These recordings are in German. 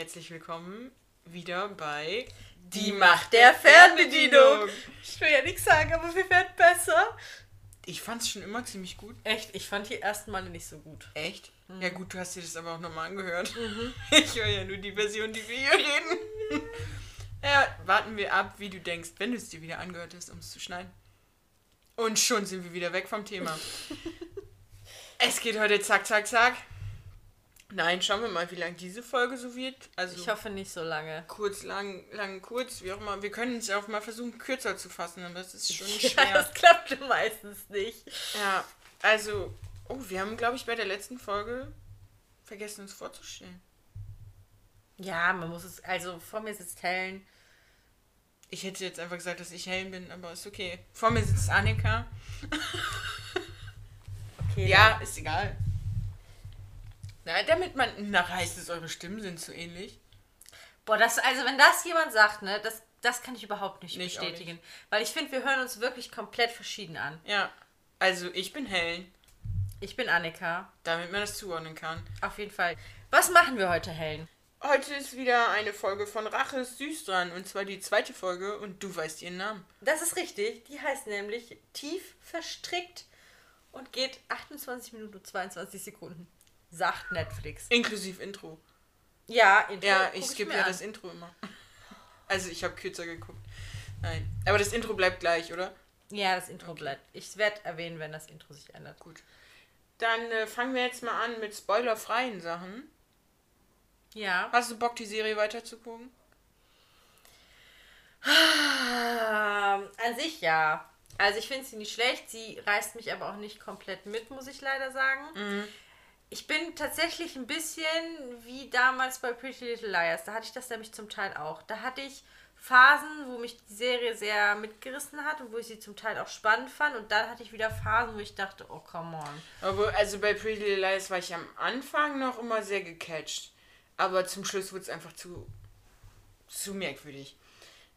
herzlich willkommen wieder bei Die Macht der Fernbedienung. Ich will ja nichts sagen, aber wir werden besser. Ich fand es schon immer ziemlich gut. Echt, ich fand die ersten Male nicht so gut. Echt? Ja gut, du hast dir das aber auch nochmal angehört. Ich höre ja nur die Version, die wir hier reden. ja, warten wir ab, wie du denkst, wenn du es dir wieder angehört hast, um es zu schneiden. Und schon sind wir wieder weg vom Thema. es geht heute zack, zack, zack. Nein, schauen wir mal, wie lang diese Folge so wird. Also Ich hoffe nicht so lange. kurz, lang, lang, kurz, wie auch immer. Wir können es ja auch mal versuchen, kürzer zu fassen, aber das ist schon Ja, schwer. das klappt meistens nicht. Ja, also, oh, wir haben, glaube ich, bei der letzten Folge vergessen, uns vorzustellen. Ja, man muss es, also vor mir sitzt Helen. Ich hätte jetzt einfach gesagt, dass ich Helen bin, aber ist okay. Vor mir sitzt Annika. Okay, Ja, ist egal. Na, damit man. Nachher heißt es, eure Stimmen sind so ähnlich. Boah, das, also wenn das jemand sagt, ne, das, das kann ich überhaupt nicht, Nicht, bestätigen. Weil ich finde, wir hören uns wirklich komplett verschieden an. Ja. Also, ich bin Helen, Ich bin Annika. damit man das zuordnen kann. Auf jeden Fall. Was machen wir heute, Helen? Heute ist wieder eine Folge von Rache ist süß dran. Und zwar die zweite Folge und du weißt ihren Namen. Das ist richtig. Die heißt nämlich Tief verstrickt und geht 28 Minuten und 22 Sekunden. Sagt Netflix. Inklusive Intro. Ja, Intro Ja, ich skippe ja an. das Intro immer. Also ich habe kürzer geguckt. Nein. Aber das Intro bleibt gleich, oder? Ja, das Intro bleibt. Ich werde erwähnen, wenn das Intro sich ändert. Gut. Dann äh, fangen wir jetzt mal an mit spoilerfreien Sachen. Ja. Hast du Bock, die Serie weiterzugucken? Ähm, an sich ja. Also ich finde sie nicht schlecht. Sie reißt mich aber auch nicht komplett mit, muss ich leider sagen. Mhm. Ich bin tatsächlich ein bisschen wie damals bei Pretty Little Liars. Da hatte ich das nämlich zum Teil auch. Da hatte ich Phasen, wo mich die Serie sehr mitgerissen hat und wo ich sie zum Teil auch spannend fand. Und dann hatte ich wieder Phasen, wo ich dachte, oh come on. Aber, also bei Pretty Little Lies war ich am Anfang noch immer sehr gecatcht. Aber zum Schluss wurde es einfach zu, zu merkwürdig.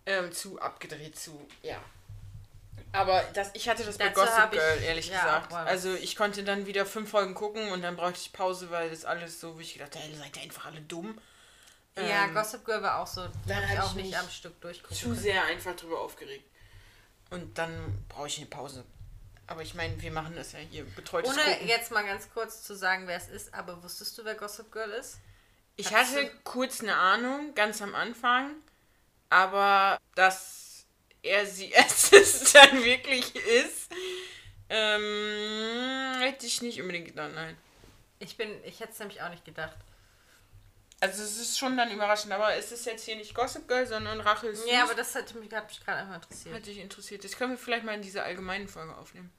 Ähm, zu abgedreht, zu, ja. Aber das, ich hatte das bei Gossip hab ich- Girl, ehrlich ja, gesagt. Also ich konnte dann wieder fünf Folgen gucken und dann brauchte ich Pause, weil das alles so, wie ich gedacht habe, seid ihr einfach alle dumm. ja, Ähm, Gossip Girl war auch so. Dann habe ich auch ich nicht am Stück durchgucken zu können. sehr einfach drüber aufgeregt. Und dann brauche ich eine Pause. Aber ich meine, wir machen das ja hier betreutes Ohne Gucken. jetzt mal ganz kurz zu sagen, wer es ist, aber wusstest du, wer Gossip Girl ist? Ich Hast hatte du- kurz eine Ahnung, ganz am Anfang, aber dass er sie erstes dann wirklich ist, ähm, hätte ich nicht unbedingt gedacht, nein. Ich bin, ich hätte es nämlich auch nicht gedacht. Also es ist schon dann überraschend, aber es ist jetzt hier nicht Gossip Girl, sondern Rache ist Ja, aber das hat mich, hat mich gerade einfach interessiert. hat dich interessiert. Das können wir vielleicht mal in dieser allgemeinen Folge aufnehmen.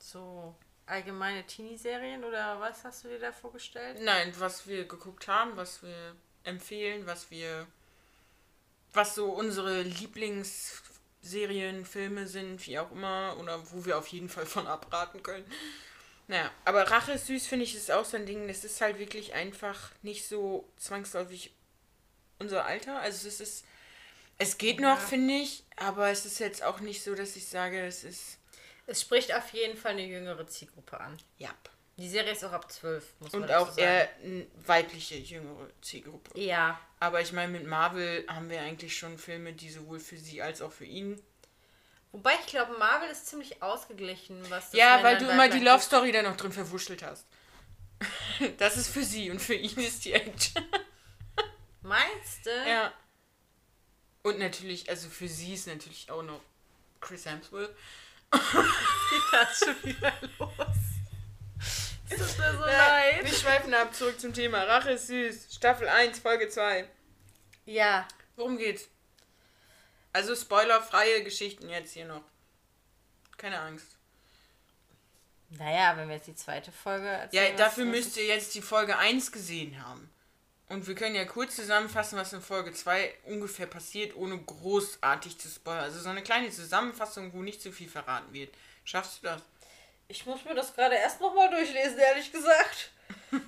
So allgemeine Teenie-Serien oder was hast du dir da vorgestellt? Nein, was wir geguckt haben, was wir empfehlen, was wir. Was so unsere Lieblingsserien, Filme sind, wie auch immer, oder wo wir auf jeden Fall von abraten können. Naja, aber Rache ist süß, finde ich, ist auch so ein Ding. Es ist halt wirklich einfach nicht so zwangsläufig unser Alter. Also es ist. Es geht noch, Ja. finde ich, aber es ist jetzt auch nicht so, dass ich sage, es ist. Es spricht auf jeden Fall eine jüngere Zielgruppe an. Ja. Die Serie ist auch ab 12, muss man Und auch sagen. eher eine weibliche, jüngere Zielgruppe. Ja, Aber ich meine, mit Marvel haben wir eigentlich schon Filme, die sowohl für sie als auch für ihn. wobei ich glaube, Marvel ist ziemlich ausgeglichen, was das ja, weil du immer die Love. Story da noch drin verwurschtelt hast. Das ist für sie und für ihn ist die Action. Meinst du? Ja. Und natürlich, also für sie ist natürlich auch noch Chris Hemsworth. Geht das schon wieder los? Es tut mir so Ja, leid. wir schweifen ab, zurück zum Thema. Rache ist süß. Staffel 1, Folge 2. Ja, Worum geht's? Also spoilerfreie Geschichten jetzt hier noch. Keine Angst. naja, wenn wir jetzt die zweite Folge Ja, erzählen. was- dafür müsst ihr jetzt die Folge 1 gesehen haben. Und wir können ja kurz zusammenfassen, was in Folge 2 ungefähr passiert, ohne großartig zu spoilern. Also so eine kleine Zusammenfassung, wo nicht zu viel verraten wird. Schaffst du das? Ich muss mir das gerade erst nochmal durchlesen, ehrlich gesagt.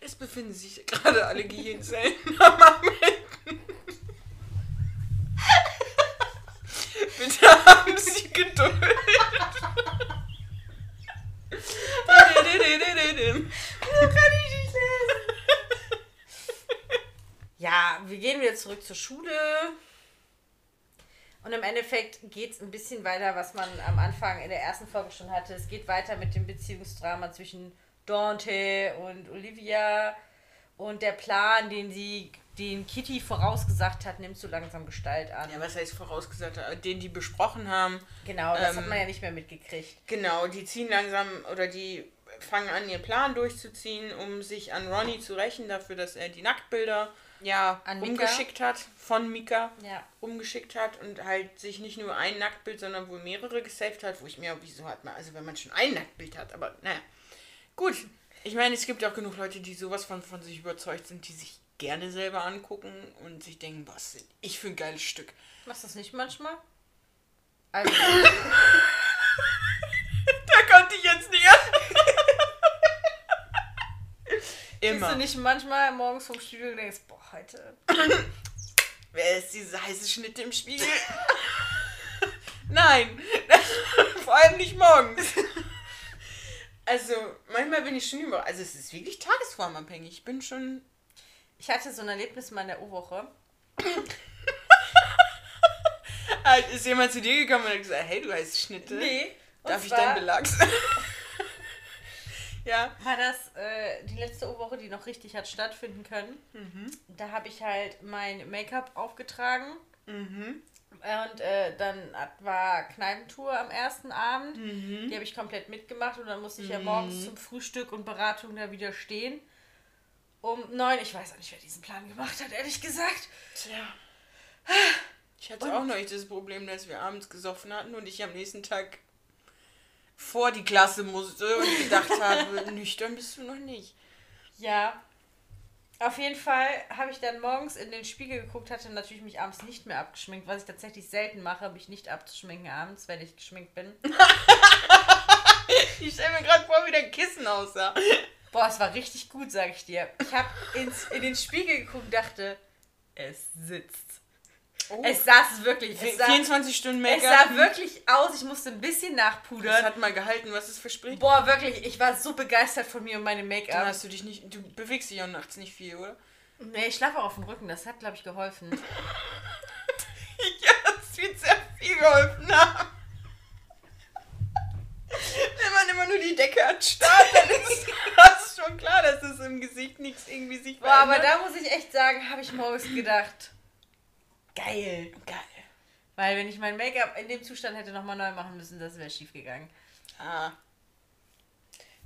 es befinden sich gerade alle Gehirnzellen am Arbeiten. Bitte haben Sie Geduld. so kann ich nicht lesen? Ja, wir gehen wieder zurück zur Schule. Und im Endeffekt geht es ein bisschen weiter, was man am Anfang in der ersten Folge schon hatte. Es geht weiter mit dem Beziehungsdrama zwischen Dante und Olivia. Und der Plan, den sie, den Kitty vorausgesagt hat, nimmt so langsam Gestalt an. Ja, was heißt vorausgesagt? Den die besprochen haben. Genau, das Ähm, hat man ja nicht mehr mitgekriegt. Genau, die ziehen langsam oder die fangen an, ihren Plan durchzuziehen, um sich an Ronnie zu rächen dafür, dass er die Nacktbilder ja An Mika? umgeschickt hat, von Mika Ja. umgeschickt hat und halt sich nicht nur ein Nacktbild, sondern wohl mehrere gesaved hat, wo ich mir, wieso hat man, also wenn man schon ein Nacktbild hat, aber naja. Gut, ich meine, es gibt auch genug Leute, die sowas von, von sich überzeugt sind, die sich gerne selber angucken und sich denken, was ich für ein geiles Stück. Machst du das nicht manchmal? Also, Da konnte ich jetzt nicht. Siehst Immer. du nicht manchmal morgens vom Studio und denkst, boah, heute. Wer ist diese heiße Schnitte im Spiegel? Nein, vor allem nicht morgens. Also, manchmal bin ich schon über. Also, es ist wirklich tagesformabhängig. Ich bin schon. Ich hatte so ein Erlebnis mal in der O-Woche. Halt, ist jemand zu dir gekommen und hat gesagt: Hey, du heißt Schnitte. Und Darf ich deinen Belag? Ja. War das äh, die letzte O-Woche, die noch richtig hat stattfinden können. Mhm. Da habe ich halt mein Make-up aufgetragen. Mhm. Und äh, dann war Kneipentour am ersten Abend. Mhm. Die habe ich komplett mitgemacht und dann musste ich ja morgens zum Frühstück und Beratung da wieder stehen. Um neun, ich weiß auch nicht, wer diesen Plan gemacht hat, ehrlich gesagt. Tja. Ich hatte auch neulich das Problem, dass wir abends gesoffen hatten und ich am nächsten Tag vor die Klasse musste und gedacht habe, nüchtern bist du noch nicht. Ja. Auf jeden Fall habe ich dann morgens in den Spiegel geguckt, hatte natürlich mich abends nicht mehr abgeschminkt, was ich tatsächlich selten mache, mich nicht abzuschminken abends, wenn ich geschminkt bin. Ich stelle mir gerade vor, wie dein Kissen aussah. Boah, es war richtig gut, sag ich dir. Ich habe in den Spiegel geguckt und dachte, es sitzt. Oh. Es saß wirklich. Es sah, 24 Stunden es Make-up. sah wirklich aus. Ich musste ein bisschen Das nachpudern. hat mal gehalten, was es verspricht. Boah, wirklich. Ich war so begeistert von mir und meinem Dann Make-up. hast du dich nicht. Du bewegst dich auch nachts nicht viel, oder? Nee, ich schlafe auch auf dem Rücken. Das hat, glaube ich, geholfen. Ja, das wird sehr viel geholfen haben. Wenn man immer nur die Decke anstarrt, dann ist das schon klar, dass es im Gesicht nichts irgendwie sich Boah, aber verändert. da muss ich echt sagen, habe ich morgens gedacht, geil. Geil. Weil wenn ich mein Make-up in dem Zustand hätte nochmal neu machen müssen, das wäre schief gegangen. Ah.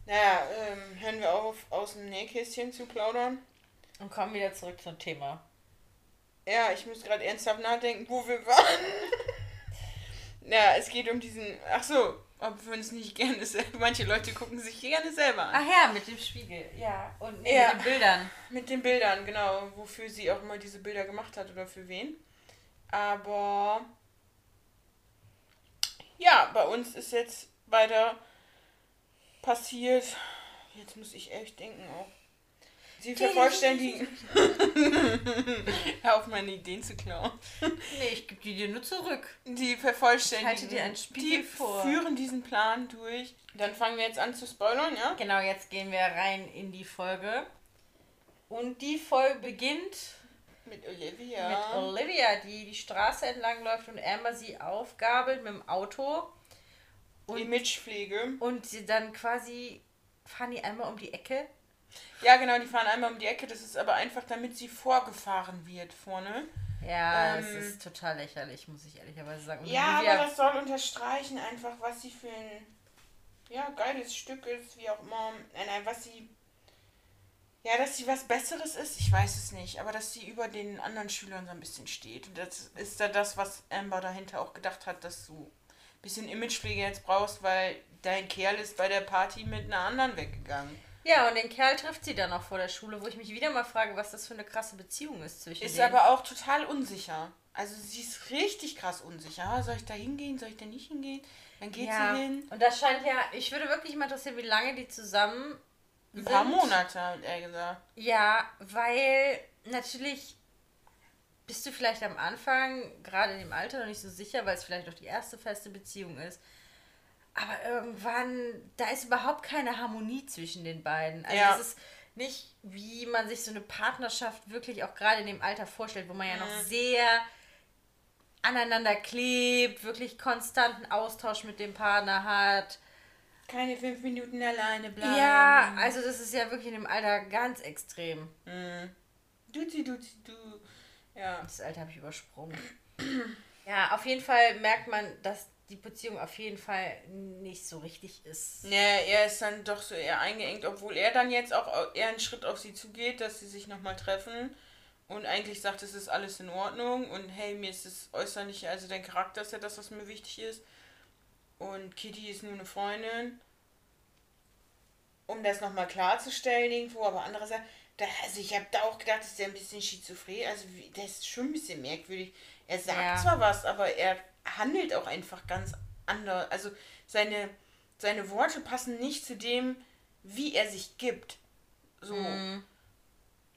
Naja, ähm, hören wir auf, aus dem Nähkästchen zu plaudern. Und kommen wieder zurück zum Thema. Ja, ich muss gerade ernsthaft nachdenken, wo wir waren. ja, es geht um diesen. Ach so, ob wir uns nicht gerne selber. Manche Leute gucken sich gerne selber an. Ach ja, mit dem Spiegel, ja. Und nee, Ja. mit den Bildern. Mit den Bildern, genau, wofür sie auch immer diese Bilder gemacht hat oder für wen. Aber ja, bei uns ist jetzt weiter passiert. Jetzt muss ich echt denken auch. Sie vervollständigen. Hör auf, meine Ideen zu klauen. Nee, ich gebe die dir nur zurück. Die vervollständigen. Halte dir einen Spiegel die vor. führen diesen Plan durch. Dann fangen wir jetzt an zu spoilern, ja? Genau, jetzt gehen wir rein in die Folge. Und die Folge beginnt Mit Olivia. mit Olivia, die die Straße entlang läuft und Amber sie aufgabelt mit dem Auto. Und, Imagepflege. und sie dann quasi fahren die einmal um die Ecke. Ja, genau, die fahren einmal um die Ecke. Das ist aber einfach, damit sie vorgefahren wird vorne. Ja, Ähm, es ist total lächerlich, muss ich ehrlicherweise sagen. Und Ja, Olivia- aber das soll unterstreichen einfach, was sie für ein ja, geiles Stück ist, wie auch immer. Nein, nein, was sie. Ja, dass sie was Besseres ist, ich weiß es nicht, aber dass sie über den anderen Schülern so ein bisschen steht. Und das ist da das, was Amber dahinter auch gedacht hat, dass du ein bisschen Imagepflege jetzt brauchst, weil dein Kerl ist bei der Party mit einer anderen weggegangen. Ja, und den Kerl trifft sie dann auch vor der Schule, wo ich mich wieder mal frage, was das für eine krasse Beziehung ist zwischen Ist denen. aber auch total unsicher. Also sie ist richtig krass unsicher. Ah, Soll ich da hingehen? Soll ich da nicht hingehen? Dann geht ja. sie hin. Und das scheint ja, ich würde wirklich mal interessieren, wie lange die zusammen Ein paar sind. Monate, hat er gesagt. Ja, weil natürlich bist du vielleicht am Anfang, gerade in dem Alter, noch nicht so sicher, weil es vielleicht auch die erste feste Beziehung ist. Aber irgendwann, da ist überhaupt keine Harmonie zwischen den beiden. Also Ja. es ist, nicht, wie man sich so eine Partnerschaft wirklich auch gerade in dem Alter vorstellt, wo man ja noch sehr aneinander klebt, wirklich konstanten Austausch mit dem Partner hat. Keine fünf Minuten alleine bleiben. Ja, also das ist ja wirklich in dem Alter ganz extrem. Mhm. Duzi, duzi, du. Ja. Das Alter habe ich übersprungen. ja, auf jeden Fall merkt man, dass die Beziehung auf jeden Fall nicht so richtig ist. Ja, er ist dann doch so eher eingeengt, obwohl er dann jetzt auch eher einen Schritt auf sie zugeht, dass sie sich nochmal treffen und eigentlich sagt, es ist alles in Ordnung und hey, mir ist das äußerliche, also dein Charakter ist ja das, was mir wichtig ist. Und Kitty ist nur eine Freundin. Um das nochmal klarzustellen irgendwo, aber andererseits, da, also ich habe da auch gedacht, dass der ein bisschen schizophren, also wie, der ist schon ein bisschen merkwürdig. Er sagt Ja. zwar was, aber er handelt auch einfach ganz anders. Also seine, seine Worte passen nicht zu dem, wie er sich gibt. So. Mhm.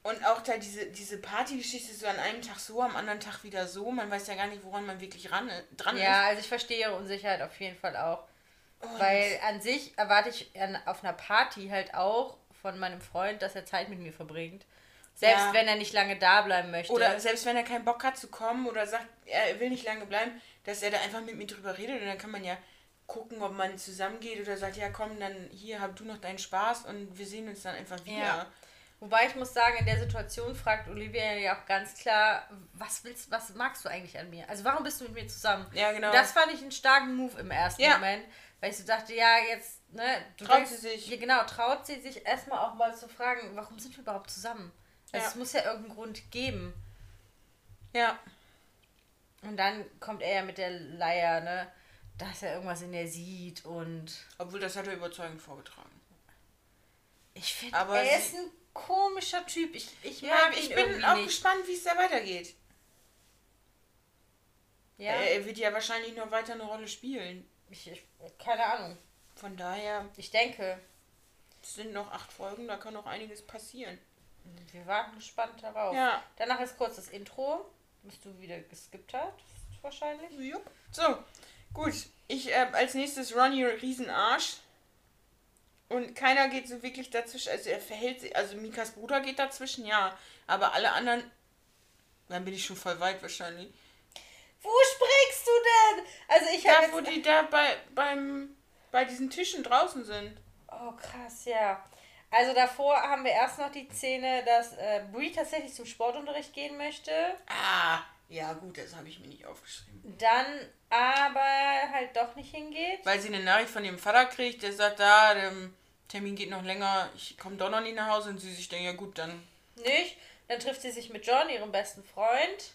Und auch da diese, diese Partygeschichte so an einem Tag so, am anderen Tag wieder so. Man weiß ja gar nicht, woran man wirklich ran, dran Ja, also ich verstehe ihre Unsicherheit auf jeden Fall auch. ist. Und Weil an sich erwarte ich an, auf einer Party halt auch von meinem Freund, dass er Zeit mit mir verbringt. Selbst Ja. wenn er nicht lange da bleiben möchte. Oder selbst wenn er keinen Bock hat zu kommen oder sagt, er will nicht lange bleiben, dass er da einfach mit mir drüber redet und dann kann man ja gucken, ob man zusammengeht oder sagt, ja komm, dann hier hab du noch deinen Spaß und wir sehen uns dann einfach wieder. Ja. Wobei ich muss sagen, in der Situation fragt Olivia ja auch ganz klar, was willst, was magst du eigentlich an mir? Also warum bist du mit mir zusammen? Ja, genau. Das fand ich einen starken Move im ersten Ja. Moment, weil ich so dachte, ja, jetzt, ne, du Traut willst- sie sich. Ja, genau, traut sie sich erstmal auch mal zu fragen, warum sind wir überhaupt zusammen? Also Ja. es muss ja irgendeinen Grund geben. Ja. Und dann kommt er ja mit der Leier, ne, dass er irgendwas in der sieht und Obwohl, das hat er überzeugend vorgetragen. ich finde, er ist ein komischer Typ. Ich, ich Ja, mag ich bin auch nicht. gespannt, wie es da weitergeht. Ja, Er, er wird ja wahrscheinlich noch weiter eine Rolle spielen. ich, ich, keine Ahnung. Von daher, Ich denke, es sind noch acht Folgen, da kann noch einiges passieren. wir warten gespannt darauf. Ja. Danach ist kurz das Intro, was du wieder geskippt hast, wahrscheinlich. Jupp. So, gut. Ich äh, als nächstes Ronny Riesenarsch. Und keiner geht so wirklich dazwischen. Also er verhält sich. Also Mikas Bruder geht dazwischen, ja. Aber alle anderen. Dann bin ich schon voll weit wahrscheinlich. Wo springst du denn? Also ich Da, habe wo jetzt... die da bei, beim, bei diesen Tischen draußen sind. Oh, krass, ja. Also davor haben wir erst noch die Szene, dass äh, Brie tatsächlich zum Sportunterricht gehen möchte. Ah, ja gut, das habe ich mir nicht aufgeschrieben. Dann aber halt doch nicht hingeht. Weil sie eine Nachricht von ihrem Vater kriegt, der sagt, da, der Termin geht noch länger, ich komme doch noch nicht nach Hause. Und sie sich denkt, ja gut, dann. Nicht. Dann trifft sie sich mit John, ihrem besten Freund.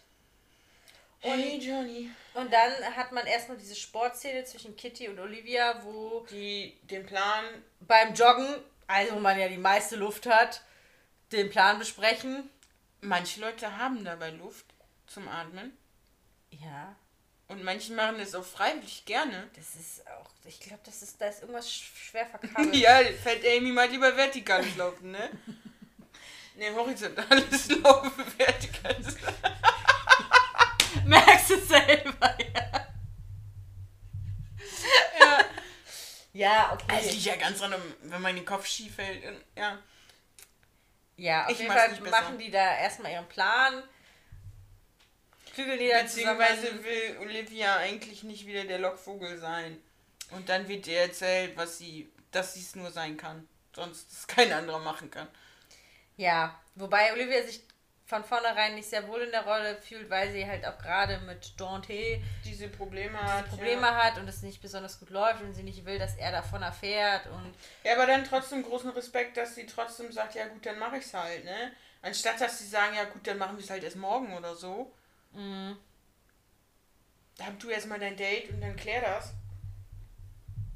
Hey Johnny. Und dann hat man erst noch diese Sportszene zwischen Kitty und Olivia, wo Die den Plan beim Joggen, also wo man ja die meiste Luft hat, den Plan besprechen. Manche Leute haben dabei Luft zum Atmen Ja, und manche machen es auch freiwillig gerne. das ist auch, ich glaube, das ist, da ist irgendwas sch- schwer verkabelt. ja, fällt Amy mal lieber vertikales Laufen, ne? Ne, horizontales Laufen, vertikales Laufen. Merkst du selber, ja. Ja. Ja, okay. Also liegt ja ganz dran, wenn man den Kopf schief hält. Ja. ja, auf ich jeden Fall machen die da erstmal ihren Plan. Da Beziehungsweise will Olivia eigentlich nicht wieder der Lockvogel sein. Und dann wird ihr erzählt, was sie, dass sie es nur sein kann. Sonst es kein anderer machen kann. Ja, wobei Olivia sich von vornherein nicht sehr wohl in der Rolle fühlt, weil sie halt auch gerade mit Dante Diese Probleme hat. Probleme ja. hat und es nicht besonders gut läuft und sie nicht will, dass er davon erfährt und Ja, aber dann trotzdem großen Respekt, dass sie trotzdem sagt, ja gut, dann mache ich es halt, ne? Anstatt dass sie sagen, ja gut, dann machen wir es halt erst morgen oder so. Mhm. Hab du erstmal dein Date und dann klär das.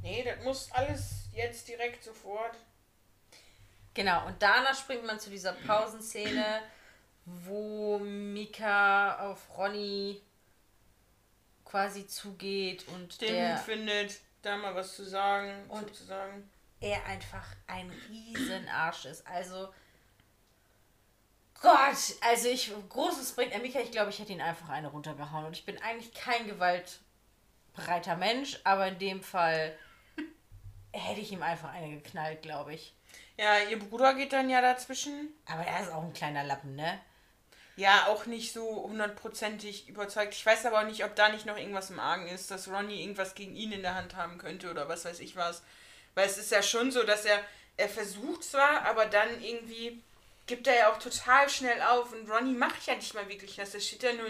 Nee, das muss alles jetzt direkt sofort. Genau, und danach springt man zu dieser Pausenszene, wo Mika auf Ronny quasi zugeht und Den der, findet, da mal was zu sagen Und- und zu sagen. er einfach ein Riesenarsch ist. Also, Gott, also ich, großes bringt er Mika, ich glaube, ich hätte ihn einfach eine runtergehauen. Und ich bin eigentlich kein gewaltbereiter Mensch, aber in dem Fall hätte ich ihm einfach eine geknallt, glaube ich. Ja, ihr Bruder geht dann ja dazwischen. Aber er ist auch ein kleiner Lappen, ne? Ja, auch nicht so hundertprozentig überzeugt. Ich weiß aber auch nicht, ob da nicht noch irgendwas im Argen ist, dass Ronnie irgendwas gegen ihn in der Hand haben könnte oder was weiß ich was. Weil es ist ja schon so, dass er, er versucht zwar, aber dann irgendwie gibt er ja auch total schnell auf und Ronnie macht ja nicht mal wirklich was. Er steht ja nur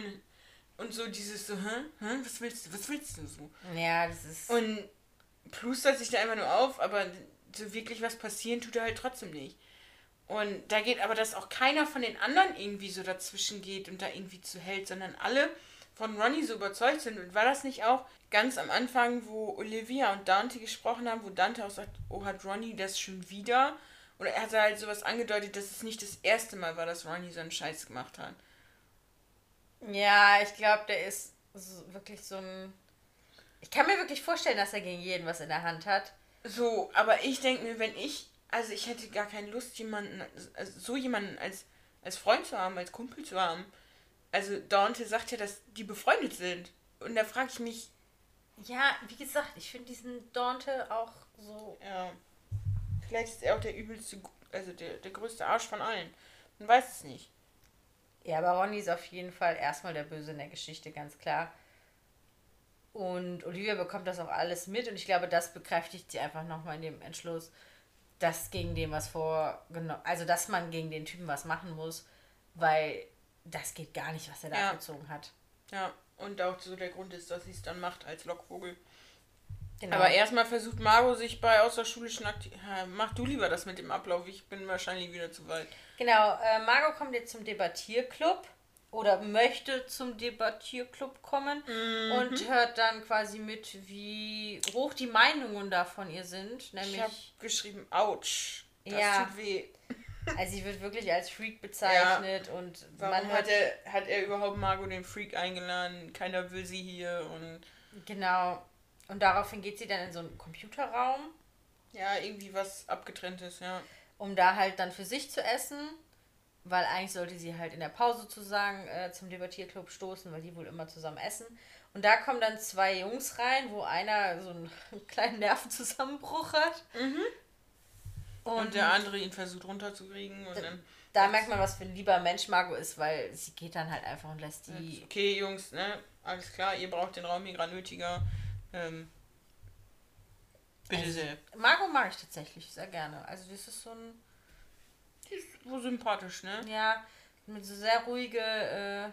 und so dieses so, hä? hä? Was willst du? Was willst du so? Ja, das ist. Und plustert sich da einfach nur auf, aber so wirklich was passieren tut er halt trotzdem nicht. Und da geht aber, dass auch keiner von den anderen irgendwie so dazwischen geht und da irgendwie zu hält, sondern alle von Ronnie so überzeugt sind. Und war das nicht auch ganz am Anfang, wo Olivia und Dante gesprochen haben, wo Dante auch sagt, oh, hat Ronnie das schon wieder? Oder er hat halt sowas angedeutet, dass es nicht das erste Mal war, dass Ronnie so einen Scheiß gemacht hat. Ja, ich glaube, der ist so, wirklich so ein. Ich kann mir wirklich vorstellen, dass er gegen jeden was in der Hand hat. So, aber ich denke mir, wenn ich, also ich hätte gar keine Lust, jemanden, also so jemanden als, als Freund zu haben, als Kumpel zu haben. Also Dante sagt ja, dass die befreundet sind. Und da frage ich mich. Ja, wie gesagt, ich finde diesen Dante auch so. Ja. Vielleicht ist er auch der übelste, also der, der größte Arsch von allen. Man weiß es nicht. Ja, aber Ronny ist auf jeden Fall erstmal der Böse in der Geschichte, ganz klar. Und Olivia bekommt das auch alles mit und ich glaube, das bekräftigt sie einfach nochmal in dem Entschluss, dass gegen den was vorgenommen, also dass man gegen den Typen was machen muss, weil das geht gar nicht, was er da Ja. abgezogen hat. Ja, und auch so der Grund ist, dass sie es dann macht als Lockvogel. Genau. Aber erstmal versucht Margot sich bei außerschulischen Aktivitäten. Mach du lieber das mit dem Ablauf, ich bin wahrscheinlich wieder zu weit. Genau, äh, Margot kommt jetzt zum Debattierclub oder möchte zum Debattierclub kommen Mhm. und hört dann quasi mit, wie hoch die Meinungen da von ihr sind. Ich Nämlich, habe geschrieben, ouch. Das Ja. tut weh. also sie wird wirklich als Freak bezeichnet und Warum man hört hat er, hat er überhaupt Margot den Freak eingeladen? Keiner will sie hier und Genau. Und daraufhin geht sie dann in so einen Computerraum, ja, irgendwie was abgetrenntes, ja. um da halt dann für sich zu essen. Weil eigentlich sollte sie halt in der Pause sozusagen äh, zum Debattierclub stoßen, weil die wohl immer zusammen essen. Und da kommen dann zwei Jungs rein, wo einer so einen kleinen Nervenzusammenbruch hat. Und, der andere ihn versucht runterzukriegen und dann. Da merkt man, was für ein lieber Mensch Margot ist, weil sie geht dann halt einfach und lässt die. Okay, Jungs, ne? Alles klar, ihr braucht den Raum hier gerade nötiger. Ähm, bitte Also- sehr. Margot mag ich tatsächlich sehr gerne. Also das ist so ein, Die ist so sympathisch, ne? ja, mit so sehr ruhige, äh,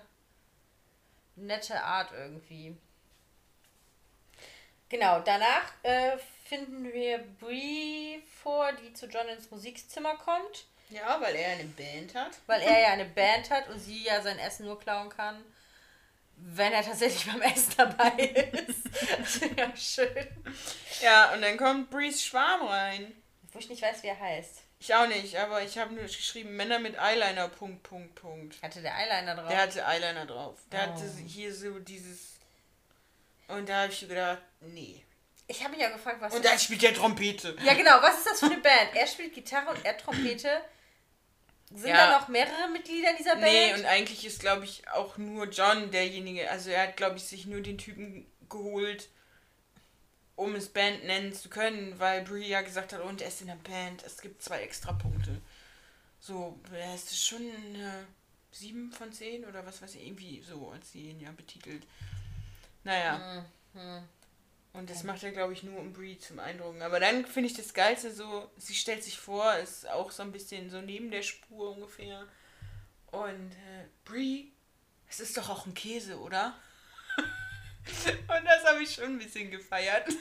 nette Art irgendwie. Genau, danach äh, finden wir Brie vor, die zu John ins Musikzimmer kommt, Ja, weil er eine Band hat. weil er ja eine Band hat und sie ja sein Essen nur klauen kann, wenn er tatsächlich beim Essen dabei ist. Das ja schön. Ja, und dann kommt Breeze Schwarm rein. Wo ich nicht weiß, wie er heißt. Ich auch nicht, aber ich habe nur geschrieben, Männer mit Eyeliner, Punkt, Punkt, Punkt. Hatte der Eyeliner drauf? Der hatte Eyeliner drauf. Der Oh. hatte hier so dieses. Und da habe ich gedacht, nee. ich habe mich ja gefragt, was Und dann spielt er Trompete. Ja, genau. Was ist das für eine Band? Er spielt Gitarre und er Trompete. Sind Ja. da noch mehrere Mitglieder in dieser Band? Nee, und eigentlich ist, glaube ich, auch nur John derjenige. Also er hat, glaube ich, sich nur den Typen geholt, um es Band nennen zu können, weil Brie ja gesagt hat, und er ist in der Band, es gibt zwei Extrapunkte. So, er ist schon eine 7 von 10 oder was weiß ich, irgendwie so, als sie ihn ja betitelt. Naja. Mhm. Und das macht er, glaube ich, nur um Brie zum Eindrucken. Aber dann finde ich das Geilste so, sie stellt sich vor, ist auch so ein bisschen so neben der Spur ungefähr. Und äh, Brie, es ist doch auch ein Käse, oder? Und das habe ich schon ein bisschen gefeiert.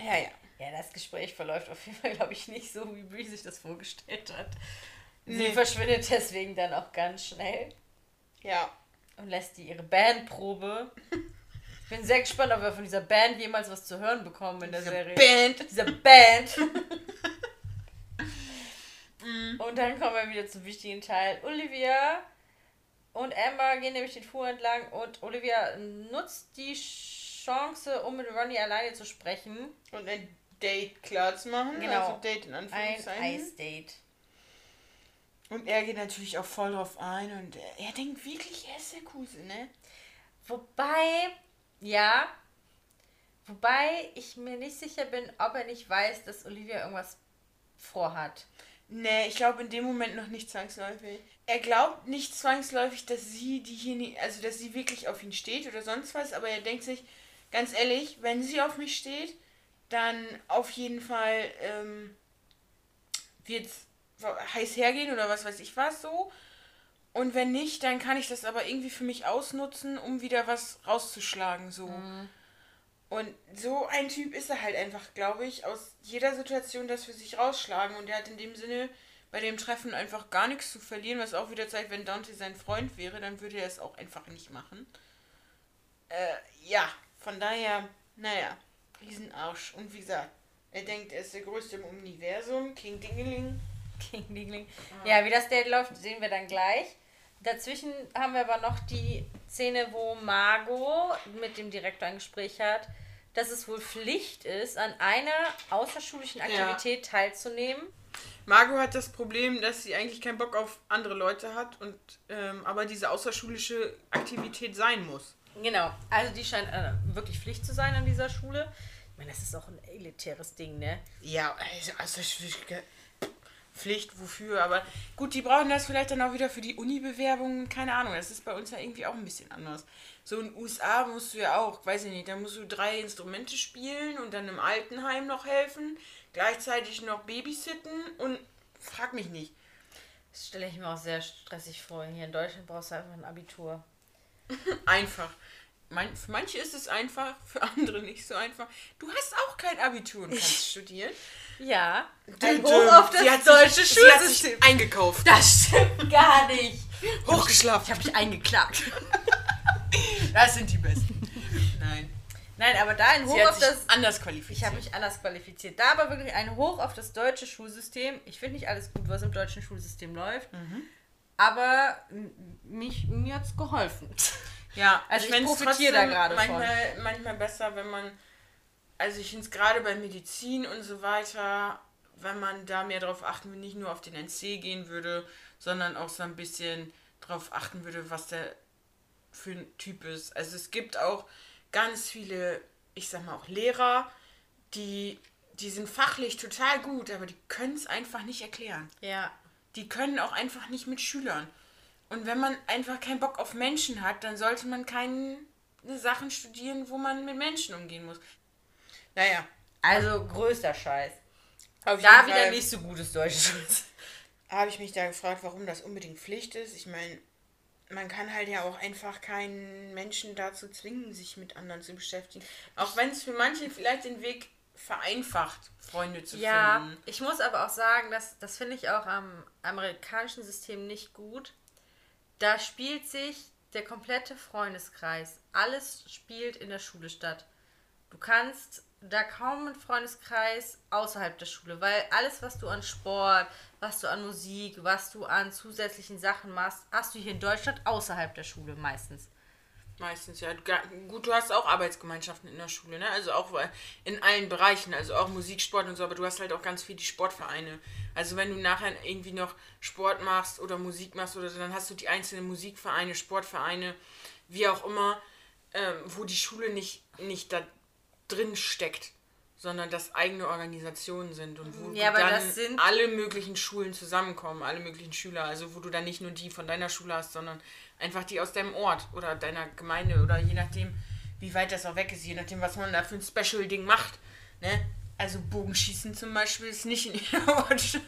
ja, ja. Ja, das Gespräch verläuft auf jeden Fall, glaube ich, nicht so, wie Brie sich das vorgestellt hat. Sie Nee. verschwindet deswegen dann auch ganz schnell Ja. Und lässt die ihre Bandprobe. Ich bin sehr gespannt, ob wir von dieser Band jemals was zu hören bekommen in der Diese Serie. Band. Dieser Band. Und dann kommen wir wieder zum wichtigen Teil. Olivia und Amber gehen nämlich den Flur entlang und Olivia nutzt die Chance, um mit Ronnie alleine zu sprechen. Und ein Date klar zu machen. Genau. Also Date in Ein Anführungszeichen. Und er geht natürlich auch voll drauf ein und er, denkt wirklich, er ist der Coolste, ne? Wobei, ja, Wobei ich mir nicht sicher bin, ob er nicht weiß, dass Olivia irgendwas vorhat. Nee, ich glaube in dem Moment noch nicht zwangsläufig. Er glaubt nicht zwangsläufig, dass sie diejenige, also dass sie wirklich auf ihn steht oder sonst was, aber er denkt sich, ganz ehrlich, wenn sie auf mich steht, dann auf jeden Fall ähm, wird es heiß hergehen oder was weiß ich was so. Und wenn nicht, dann kann ich das aber irgendwie für mich ausnutzen, um wieder was rauszuschlagen so. Mhm. Und so ein Typ ist er halt einfach, glaube ich, aus jeder Situation das für sich rausschlagen. Und er hat in dem Sinne bei dem Treffen einfach gar nichts zu verlieren, was auch wieder zeigt, wenn Dante sein Freund wäre, dann würde er es auch einfach nicht machen. Äh, ja, von daher, naja, Riesenarsch. Und wie gesagt, er denkt, er ist der Größte im Universum. King Dingeling. King Dingeling. Ja, wie das Date läuft, sehen wir dann gleich. Dazwischen haben wir aber noch die Szene, wo Margot mit dem Direktor ein Gespräch hat, dass es wohl Pflicht ist, an einer außerschulischen Aktivität ja. teilzunehmen. Margot hat das Problem, dass sie eigentlich keinen Bock auf andere Leute hat und ähm, aber diese außerschulische Aktivität sein muss. Genau, also die scheint äh, wirklich Pflicht zu sein an dieser Schule. Ich meine, das ist auch ein elitäres Ding, ne? Ja, also außerschulische Pflicht, wofür, aber gut, die brauchen das vielleicht dann auch wieder für die Uni-Bewerbungen, keine Ahnung, das ist bei uns ja irgendwie auch ein bisschen anders. So in den USA musst du ja auch, weiß ich nicht, da musst du drei Instrumente spielen und dann im Altenheim noch helfen, gleichzeitig noch babysitten und frag mich nicht. Das stelle ich mir auch sehr stressig vor. Hier in Deutschland brauchst du einfach ein Abitur. einfach. Man, für manche ist es einfach, für andere nicht so einfach. Du hast auch kein Abitur und kannst studieren. Ja. Ein Hoch auf das sie deutsche sich, Schulsystem. Sie hat eingekauft. Das stimmt gar nicht. Hochgeschlafen. Ich habe mich eingeklagt. das sind die Besten. Nein. Nein, aber da ein Hoch auf das. anders qualifiziert. Ich habe mich anders qualifiziert. Da aber wirklich ein Hoch auf das deutsche Schulsystem. Ich finde nicht alles gut, was im deutschen Schulsystem läuft. Mhm. Aber mich, mir hat es geholfen. Ja, also ich, ich profitiere da gerade von. Manchmal besser, wenn man also ich finde es gerade bei Medizin und so weiter, wenn man da mehr darauf achten würde, nicht nur auf den NC gehen würde, sondern auch so ein bisschen darauf achten würde, was der für ein Typ ist. Also es gibt auch ganz viele, ich sag mal auch Lehrer, die, die sind fachlich total gut, aber die können es einfach nicht erklären. Ja. Die können auch einfach nicht mit Schülern. Und wenn man einfach keinen Bock auf Menschen hat, dann sollte man keine Sachen studieren, wo man mit Menschen umgehen muss. Naja. Also größter Scheiß. Da wieder nicht so gutes Deutsch. Habe ich mich da gefragt, warum das unbedingt Pflicht ist. Ich meine, man kann halt ja auch einfach keinen Menschen dazu zwingen, sich mit anderen zu beschäftigen. Auch wenn es für manche vielleicht den Weg vereinfacht, Freunde zu ja, finden. Ja, ich muss aber auch sagen, dass, das finde ich auch am amerikanischen System nicht gut. Da spielt sich der komplette Freundeskreis, alles spielt in der Schule statt. Du kannst da kaum einen Freundeskreis außerhalb der Schule, weil alles, was du an Sport, was du an Musik, was du an zusätzlichen Sachen machst, hast du hier in Deutschland außerhalb der Schule meistens. Meistens, ja. Gut, du hast auch Arbeitsgemeinschaften in der Schule, ne? Also auch in allen Bereichen, also auch Musik, Sport und so, aber du hast halt auch ganz viel die Sportvereine. Also wenn du nachher irgendwie noch Sport machst oder Musik machst oder so, dann hast du die einzelnen Musikvereine, Sportvereine, wie auch immer, ähm, wo die Schule nicht, nicht da drin steckt, sondern das eigene Organisationen sind und wo ja, dann alle möglichen Schulen zusammenkommen, alle möglichen Schüler, also wo du dann nicht nur die von deiner Schule hast, sondern einfach die aus deinem Ort oder deiner Gemeinde oder je nachdem, wie weit das auch weg ist, je nachdem, was man da für ein Special-Ding macht. Ne? Also Bogenschießen zum Beispiel ist nicht in ihrer Ortschaft.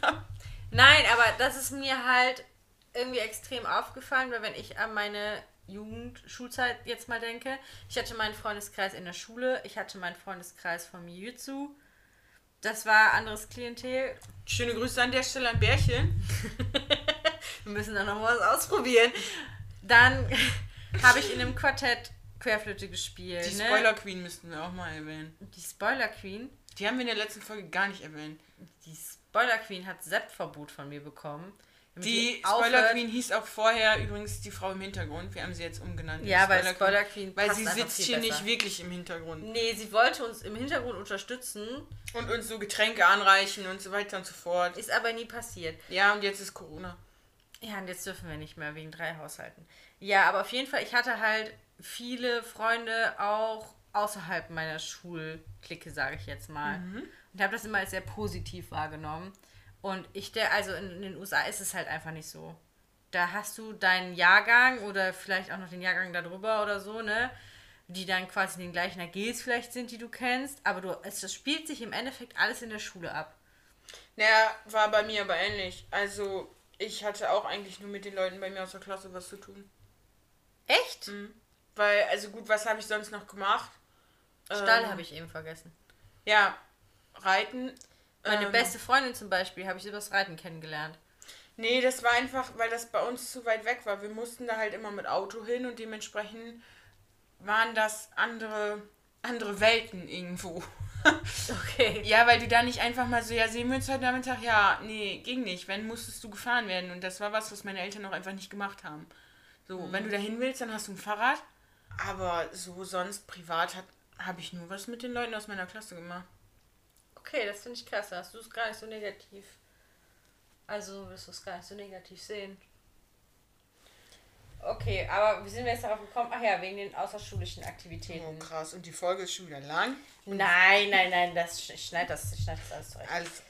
Nein, aber das ist mir halt irgendwie extrem aufgefallen, weil wenn ich an meine Jugend, Schulzeit jetzt mal denke. Ich hatte meinen Freundeskreis in der Schule, ich hatte meinen Freundeskreis vom Jiu-Jitsu. Das war anderes Klientel. Schöne Grüße an der Stelle an Bärchen. wir müssen da noch was ausprobieren. Dann habe ich in einem Quartett Querflöte gespielt. Die ne? Spoiler Queen müssten wir auch mal erwähnen. Die Spoiler Queen? Die haben wir in der letzten Folge gar nicht erwähnt. Die Spoiler Queen hat Sepp-Verbot von mir bekommen. Die Spoiler Queen hieß auch vorher übrigens die Frau im Hintergrund. Wir haben sie jetzt umgenannt. Ja, Spoiler weil Spoiler Queen. Weil sie sitzt hier besser. nicht wirklich im Hintergrund. Nee, sie wollte uns im Hintergrund unterstützen. Und uns so Getränke anreichen und so weiter und so fort. Ist aber nie passiert. Ja, und jetzt ist Corona. Ja, und jetzt dürfen wir nicht mehr wegen drei Haushalten. Ja, aber auf jeden Fall, ich hatte halt viele Freunde auch außerhalb meiner Schulklicke, sage ich jetzt mal. Und habe das immer als sehr positiv wahrgenommen. Und ich, der, also in, den USA ist es halt einfach nicht so. Da hast du deinen Jahrgang oder vielleicht auch noch den Jahrgang darüber oder so, ne? Die dann quasi den gleichen AGs vielleicht sind, die du kennst. Aber du, es das spielt sich im Endeffekt alles in der Schule ab. Naja, war bei mir aber ähnlich. Also, ich hatte auch eigentlich nur mit den Leuten bei mir aus der Klasse was zu tun. Echt? Weil, also gut, was habe ich sonst noch gemacht? Stall Ähm, habe ich eben vergessen. Ja, Reiten. Meine ähm, beste Freundin zum Beispiel habe ich übers Reiten kennengelernt. Nee, das war einfach, weil das bei uns zu weit weg war. Wir mussten da halt immer mit Auto hin und dementsprechend waren das andere, andere Welten irgendwo. Okay. Ja, weil du da nicht einfach mal so, ja, sehen wir uns heute Nachmittag? Ja, nee, ging nicht. Wenn, musstest du gefahren werden. Und das war was, was meine Eltern auch einfach nicht gemacht haben. So, wenn du da hin willst, dann hast du ein Fahrrad. Aber so sonst privat habe ich nur was mit den Leuten aus meiner Klasse gemacht. Okay, das finde ich krass. Hast du es gar nicht so negativ. Also wirst du es gar nicht so negativ sehen. Okay, aber wie sind wir jetzt darauf gekommen? Ach ja, wegen den außerschulischen Oh, Aktivitäten. krass. Und die Folge ist schon wieder lang. Nein, nein, nein, das, ich schneide das, ich schneid das alles zurecht. Alles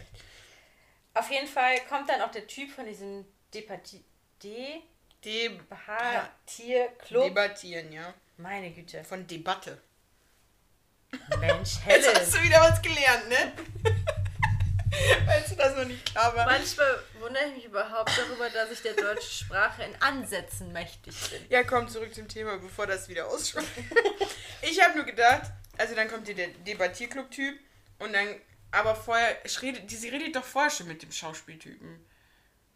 Auf jeden Fall kommt dann auch der Typ von diesem Departi De Debattieren, Tierclub. debattieren, ja. Meine Güte. Von Debatte. Mensch, Jetzt Helle. hast du wieder was gelernt, ne? Falls dir das noch nicht klar war. Manchmal wundere ich mich überhaupt darüber, dass ich der deutschen Sprache in Ansätzen mächtig bin. Ja, komm zurück zum Thema, bevor das wieder ausschweift. ich habe nur gedacht, also dann kommt hier der Debattierclub-Typ und dann, aber vorher, ich rede, die, sie redet doch vorher schon mit dem Schauspieltypen.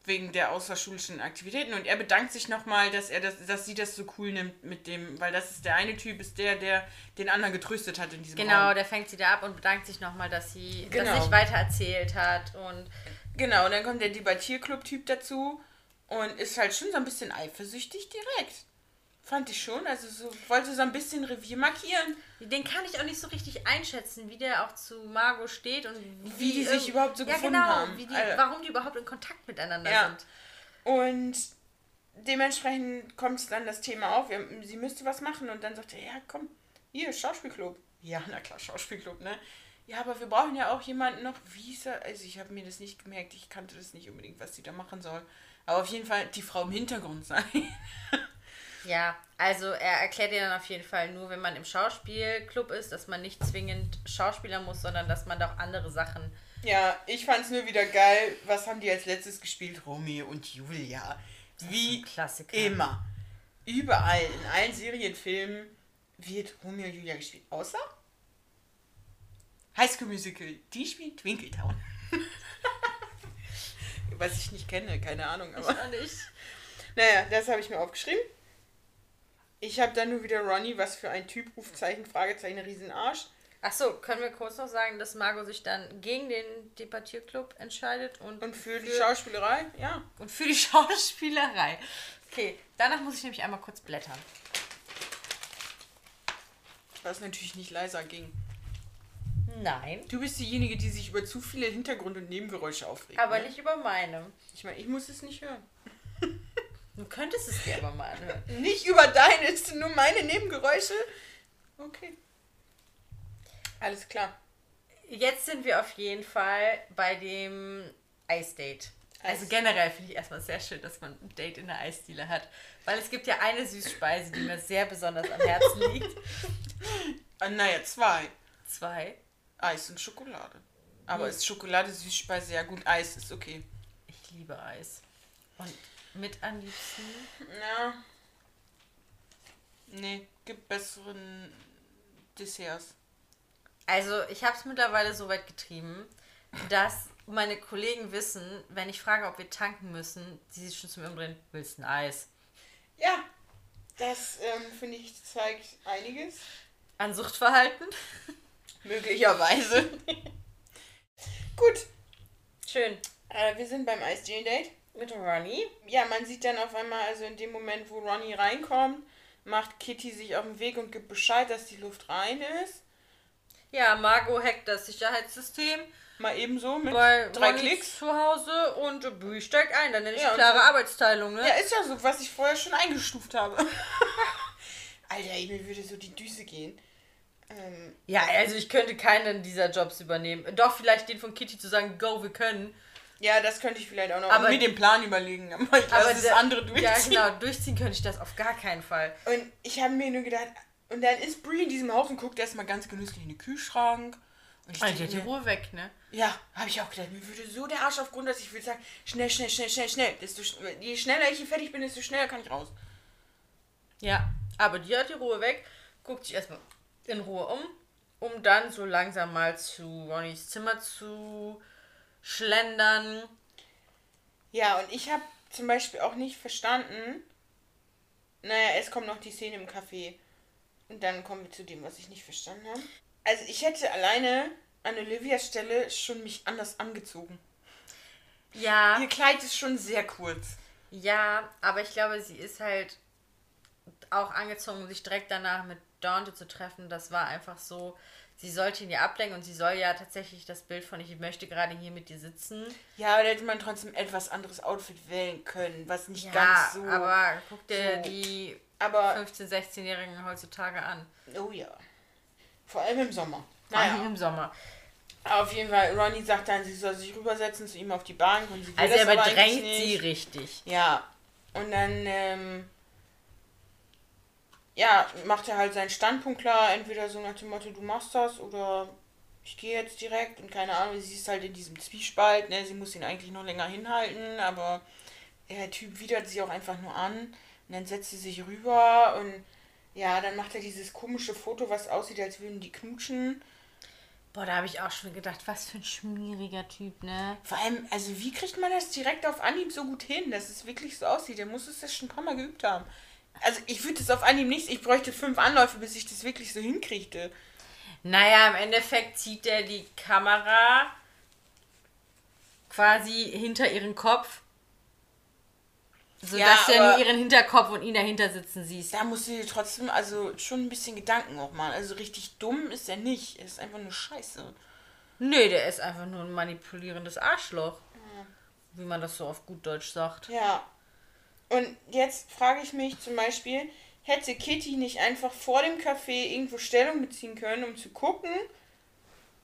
Wegen der außerschulischen Aktivitäten und er bedankt sich nochmal, dass er das, dass sie das so cool nimmt mit dem, weil das ist der eine Typ, ist der, der den anderen getröstet hat in diesem Genau, Raum. der fängt sie da ab und bedankt sich nochmal, dass sie Genau. das nicht weiter erzählt hat. Und Genau, und dann kommt der Debattierclub-Typ dazu und ist halt schon so ein bisschen eifersüchtig direkt. Fand ich schon, also so, wollte so ein bisschen Revier markieren. den kann ich auch nicht so richtig einschätzen, wie der auch zu Margot steht und wie, Wie die sich überhaupt so ja, gefunden genau, haben. Die, Alter. warum die überhaupt in Kontakt miteinander Ja. sind. Und dementsprechend kommt dann das Thema auf, sie müsste was machen und dann sagt er, ja komm, hier, Schauspielclub. Ja, na klar, Schauspielclub, ne? Ja, aber wir brauchen ja auch jemanden noch, wie ist er? Also ich habe mir das nicht gemerkt, ich kannte das nicht unbedingt, was sie da machen soll. Aber auf jeden Fall die Frau im Hintergrund sein. Ja, also er erklärt dir dann auf jeden Fall nur, wenn man im Schauspielclub ist, dass man nicht zwingend Schauspieler muss, sondern dass man doch andere Sachen. Ja, ich fand's nur wieder geil. Was haben die als letztes gespielt? Romeo und Julia. Wie Klassiker. immer. Überall, in allen Serienfilmen wird Romeo und Julia gespielt. Außer High School Musical. Die spielt Twinkletown. Was ich nicht kenne, keine Ahnung. Aber auch nicht. naja, das habe ich mir aufgeschrieben. Ich habe dann nur wieder Ronny, was für ein Typ, Rufzeichen, Fragezeichen, Riesenarsch. Achso, können wir kurz noch sagen, dass Margot sich dann gegen den Debattierclub entscheidet und, Und für die Schauspielerei, ja. und für die Schauspielerei. Okay, danach muss ich nämlich einmal kurz blättern. Was natürlich nicht leiser ging. Nein, Du bist diejenige, die sich über zu viele Hintergrund- und Nebengeräusche aufregt. aber ne? nicht über meine. Ich meine, ich muss es nicht hören. Du könntest es dir aber mal anhören. Nicht über deine, es sind nur meine Nebengeräusche. Okay. Alles klar. Jetzt sind wir auf jeden Fall bei dem Eisdate. Also generell finde ich erstmal sehr schön, dass man ein Date in der Eisdiele hat. Weil es gibt ja eine Süßspeise, die mir sehr besonders am Herzen liegt. Ah, naja, zwei. Zwei. Eis und Schokolade. Aber Hm. ist Schokolade Süßspeise? Ja gut, Eis ist okay. Ich liebe Eis. Und mit am liebsten. Ja. Nee, gibt besseren Desserts. Also, ich habe es mittlerweile so weit getrieben, dass meine Kollegen wissen, wenn ich frage, ob wir tanken müssen, sie sich schon zu mir umdrehen, willst du ein Eis? Ja, das ähm, finde ich zeigt einiges. An Suchtverhalten? Möglicherweise. gut, Schön. äh, wir sind beim Eisdielen-Date. Mit Ronny. Ja, man sieht dann auf einmal, also in dem Moment, wo Ronny reinkommt, macht Kitty sich auf den Weg und gibt Bescheid, dass die Luft rein ist. Ja, Margot hackt das Sicherheitssystem Mal ebenso mit bei drei Ronny Klicks. zu Hause und Bü steigt ein. Dann nenne ich Ja, klare so- Arbeitsteilung, ne? Ja, ist ja so, was ich vorher schon eingestuft habe. Alter, mir würde so die Düse gehen. Ähm, Ja, also ich könnte keinen dieser Jobs übernehmen. Doch, vielleicht den von Kitty zu sagen, go, wir können. Ja, das könnte ich vielleicht auch noch Aber- mir den Plan überlegen. Aber ich lasse das der- andere durchziehen. Ja, genau, durchziehen könnte ich das auf gar keinen Fall. Und ich habe mir nur gedacht, und dann ist Brie in diesem Haus und guckt erstmal ganz genüsslich in den Kühlschrank. Und ich denk die mir, Ruhe weg, ne? ja, habe ich auch gedacht, mir würde so der Arsch auf Grund, dass ich würde sagen, schnell, schnell, schnell, schnell, schnell. Desto, sch- je schneller ich hier fertig bin, desto schneller kann ich raus. Ja, aber die hat die Ruhe weg, guckt sich erstmal in Ruhe um, um dann so langsam mal zu Ronnys Zimmer zu schlendern. Ja, und ich habe zum Beispiel auch nicht verstanden, naja, es kommt noch die Szene im Café. Und dann kommen wir zu dem, was ich nicht verstanden habe. Also ich hätte alleine an Olivias Stelle schon mich anders angezogen. Ja, Ihr Kleid ist schon sehr kurz. ja, aber ich glaube, sie ist halt auch angezogen, sich direkt danach mit Dante zu treffen. Das war einfach so, sie sollte ihn ja ablenken und sie soll ja tatsächlich das Bild von ich möchte gerade hier mit dir sitzen. Ja, aber da hätte man trotzdem etwas anderes Outfit wählen können, was nicht Ja, ganz so. aber guck dir so. die aber 15-, 16-Jährigen heutzutage an. oh ja. Vor allem im Sommer. Vor allem Naja, im Sommer. auf jeden Fall, Ronnie sagt dann, sie soll sich rübersetzen zu ihm auf die Bank und sie will Also das er bedrängt sie richtig. Ja. Und dann, ähm, ja, macht er halt seinen Standpunkt klar, entweder so nach dem Motto, du machst das oder ich gehe jetzt direkt und keine Ahnung, sie ist halt in diesem Zwiespalt, ne, sie muss ihn eigentlich noch länger hinhalten, aber der Typ widert sie auch einfach nur an und dann setzt sie sich rüber und ja, dann macht er dieses komische Foto, was aussieht, als würden die knutschen. Boah, da habe ich auch schon gedacht, was für ein schmieriger Typ, ne? Vor allem, also wie kriegt man das direkt auf Anhieb so gut hin, dass es wirklich so aussieht? Der muss es das schon ein paar Mal geübt haben. Also ich würde es auf Anhieb nicht, ich bräuchte fünf Anläufe, bis ich das wirklich so hinkriegte. Naja, im Endeffekt zieht er die Kamera quasi hinter ihren Kopf. Sodass Ja, du ja nur ihren Hinterkopf und ihn dahinter sitzen siehst. Da musst du dir trotzdem also schon ein bisschen Gedanken auch machen. Also richtig dumm ist er nicht. Er ist einfach nur scheiße. Nö, der ist einfach nur ein manipulierendes Arschloch. Wie man das so auf gut Deutsch sagt. Ja. Und jetzt frage ich mich zum Beispiel, hätte Kitty nicht einfach vor dem Café irgendwo Stellung beziehen können, um zu gucken,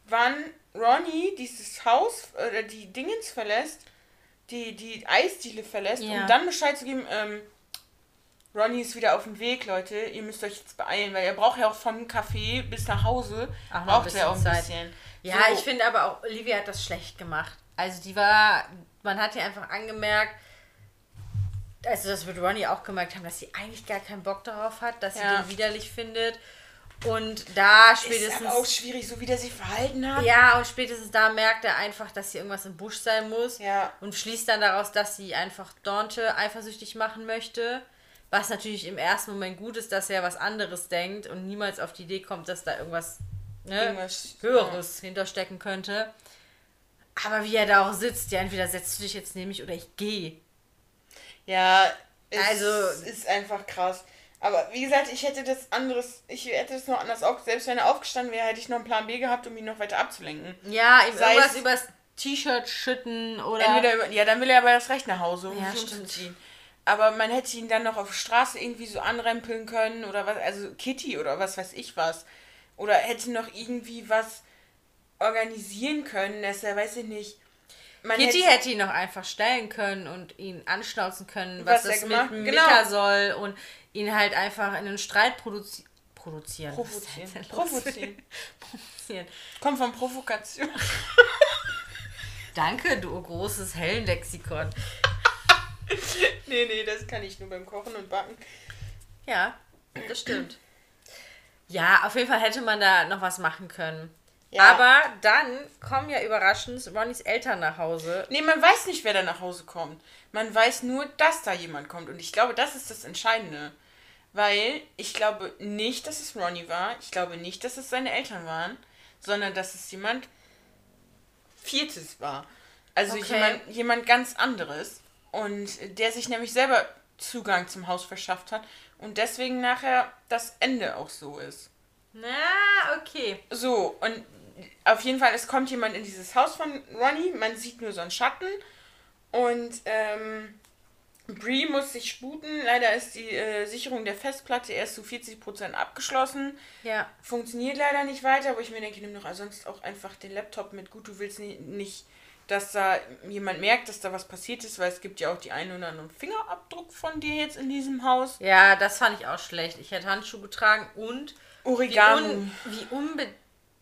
wann Ronnie dieses Haus oder die Dingens verlässt, die, die Eisdiele verlässt, Ja. um dann Bescheid zu geben, ähm, Ronnie ist wieder auf dem Weg, Leute. Ihr müsst euch jetzt beeilen, weil er braucht ja auch vom Café bis nach Hause. Ein braucht er auch ein bisschen Zeit. bisschen. Ja, So. ich finde aber auch, Olivia hat das schlecht gemacht. Also die war, man hat ihr einfach angemerkt, also das wird Ronnie auch gemerkt haben, dass sie eigentlich gar keinen Bock darauf hat, dass sie Ja. den widerlich findet. Und da Ist spätestens. aber auch schwierig, so wie der sich verhalten hat. Ja, und spätestens da merkt er einfach, dass hier irgendwas im Busch sein muss. Ja. Und schließt dann daraus, dass sie einfach Dante eifersüchtig machen möchte. Was natürlich im ersten Moment gut ist, dass er was anderes denkt und niemals auf die Idee kommt, dass da irgendwas, ne, Irgendwas- Höheres hinterstecken könnte. Aber wie er da auch sitzt, ja, entweder setzt du dich jetzt neben mich oder ich gehe. Ja, es Also- ist einfach krass. Aber wie gesagt, ich hätte das anderes, ich hätte es noch anders auch, selbst wenn er aufgestanden wäre, hätte ich noch einen Plan B gehabt, um ihn noch weiter abzulenken. Ja, ihm Sei irgendwas es- übers T-Shirt schütten oder. Entweder, über- ja, dann will er aber das Recht nach Hause, um Ja, sich umzuziehen. Aber man hätte ihn dann noch auf der Straße irgendwie so anrempeln können oder was, also Kitty oder was weiß ich was. Oder hätte noch irgendwie was organisieren können, dass er, weiß ich nicht. Man Kitty hätte ihn noch einfach stellen können und ihn anschnauzen können, was, Was er das mit genau. Mika soll und ihn halt einfach in einen Streit produzi produzieren. Provozieren. provozieren. Kommt von Provokation. Danke, du großes Hellenlexikon. nee, nee, das kann ich nur beim Kochen und Backen. Ja, das stimmt. Ja, auf jeden Fall hätte man da noch was machen können. Ja. Aber dann kommen ja überraschend Ronnys Eltern nach Hause. Nee, man weiß nicht, wer da nach Hause kommt. Man weiß nur, dass da jemand kommt. Und ich glaube, das ist das Entscheidende. Weil ich glaube nicht, dass es Ronnie war. Ich glaube nicht, dass es seine Eltern waren. Sondern dass es jemand Viertes war. Also Okay. jemand, jemand ganz anderes. Und der sich nämlich selber Zugang zum Haus verschafft hat. Und deswegen nachher das Ende auch so ist. Na, okay. So, und auf jeden Fall, es kommt jemand in dieses Haus von Ronnie, man sieht nur so einen Schatten und ähm, Brie muss sich sputen. Leider ist die äh, Sicherung der Festplatte erst zu 40% abgeschlossen. Ja. Funktioniert leider nicht weiter, aber ich mir denke, nimm doch sonst auch einfach den Laptop mit. Gut, du willst nicht, nicht, dass da jemand merkt, dass da was passiert ist, weil es gibt ja auch die einen oder anderen Fingerabdruck von dir jetzt in diesem Haus. Ja, das fand ich auch schlecht. Ich hätte Handschuhe getragen und Origami. Wie, un, wie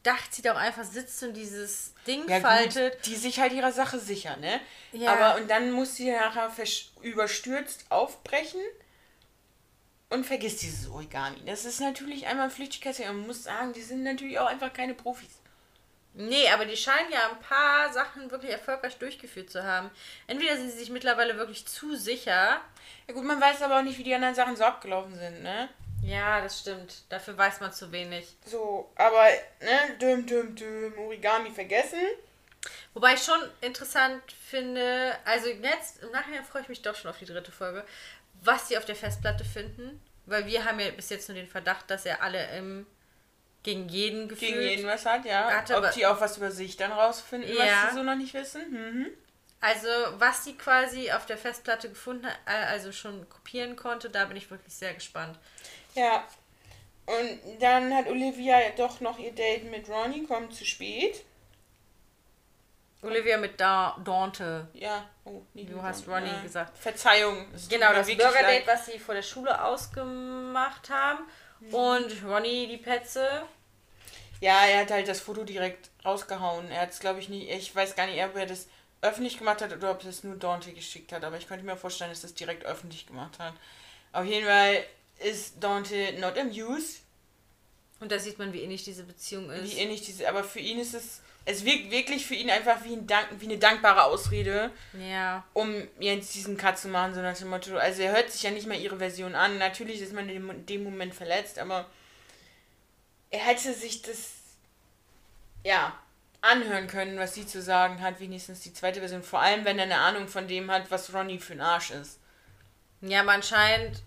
unbedacht sie doch einfach sitzt und dieses Ding Ja, faltet. gut, die sich halt ihrer Sache sicher, ne? Ja. Aber und dann muss sie nachher überstürzt aufbrechen und vergisst dieses Origami. Das ist natürlich einmal Flüchtigkeit. Man muss sagen, die sind natürlich auch einfach keine Profis. Nee, aber die scheinen ja ein paar Sachen wirklich erfolgreich durchgeführt zu haben. Entweder sind sie sich mittlerweile wirklich zu sicher. Ja gut, man weiß aber auch nicht, wie die anderen Sachen so abgelaufen sind, ne? Ja, das stimmt. Dafür weiß man zu wenig. So, aber, ne, düm, düm, düm, Origami vergessen. Wobei ich schon interessant finde, also jetzt im Nachhinein freue ich mich doch schon auf die dritte Folge, was sie auf der Festplatte finden. Weil wir haben ja bis jetzt nur den Verdacht, dass er alle im gegen jeden gefühlt. Gegen jeden was hat, ja. Hat Ob die auch was über sich dann rausfinden, Ja. was sie so noch nicht wissen. Mhm. Also was sie quasi auf der Festplatte gefunden hat, äh, also schon kopieren konnte, da bin ich wirklich sehr gespannt. Ja. Und dann hat Olivia doch noch ihr Date mit Ronnie, kommt zu spät. Olivia mit da Dante. Ja, oh, nee, Du hast Ronnie ja. gesagt. Verzeihung. Genau, das Bürgerdate, was sie vor der Schule ausgemacht haben. Und Ronny die Petze. Ja, er hat halt das Foto direkt rausgehauen. Er hat es, glaube ich, nicht. Ich weiß gar nicht, ob er das öffentlich gemacht hat oder ob es nur Dante geschickt hat. Aber ich könnte mir vorstellen, dass es direkt öffentlich gemacht hat. Auf jeden Fall ist Dante not amused. Und da sieht man, wie ähnlich diese Beziehung ist. Wie ähnlich diese. Aber für ihn ist es. Es wirkt wirklich für ihn einfach wie, ein Dank, wie eine dankbare Ausrede. ja. um jetzt diesen Cut zu machen, so nach dem Motto, also er hört sich ja nicht mal ihre Version an. Natürlich ist man in dem, in dem Moment verletzt, aber er hätte sich das, ja, anhören können, was sie zu sagen hat, wenigstens die zweite Version. Vor allem, wenn er eine Ahnung von dem hat, was Ronnie für ein Arsch ist. Ja, aber anscheinend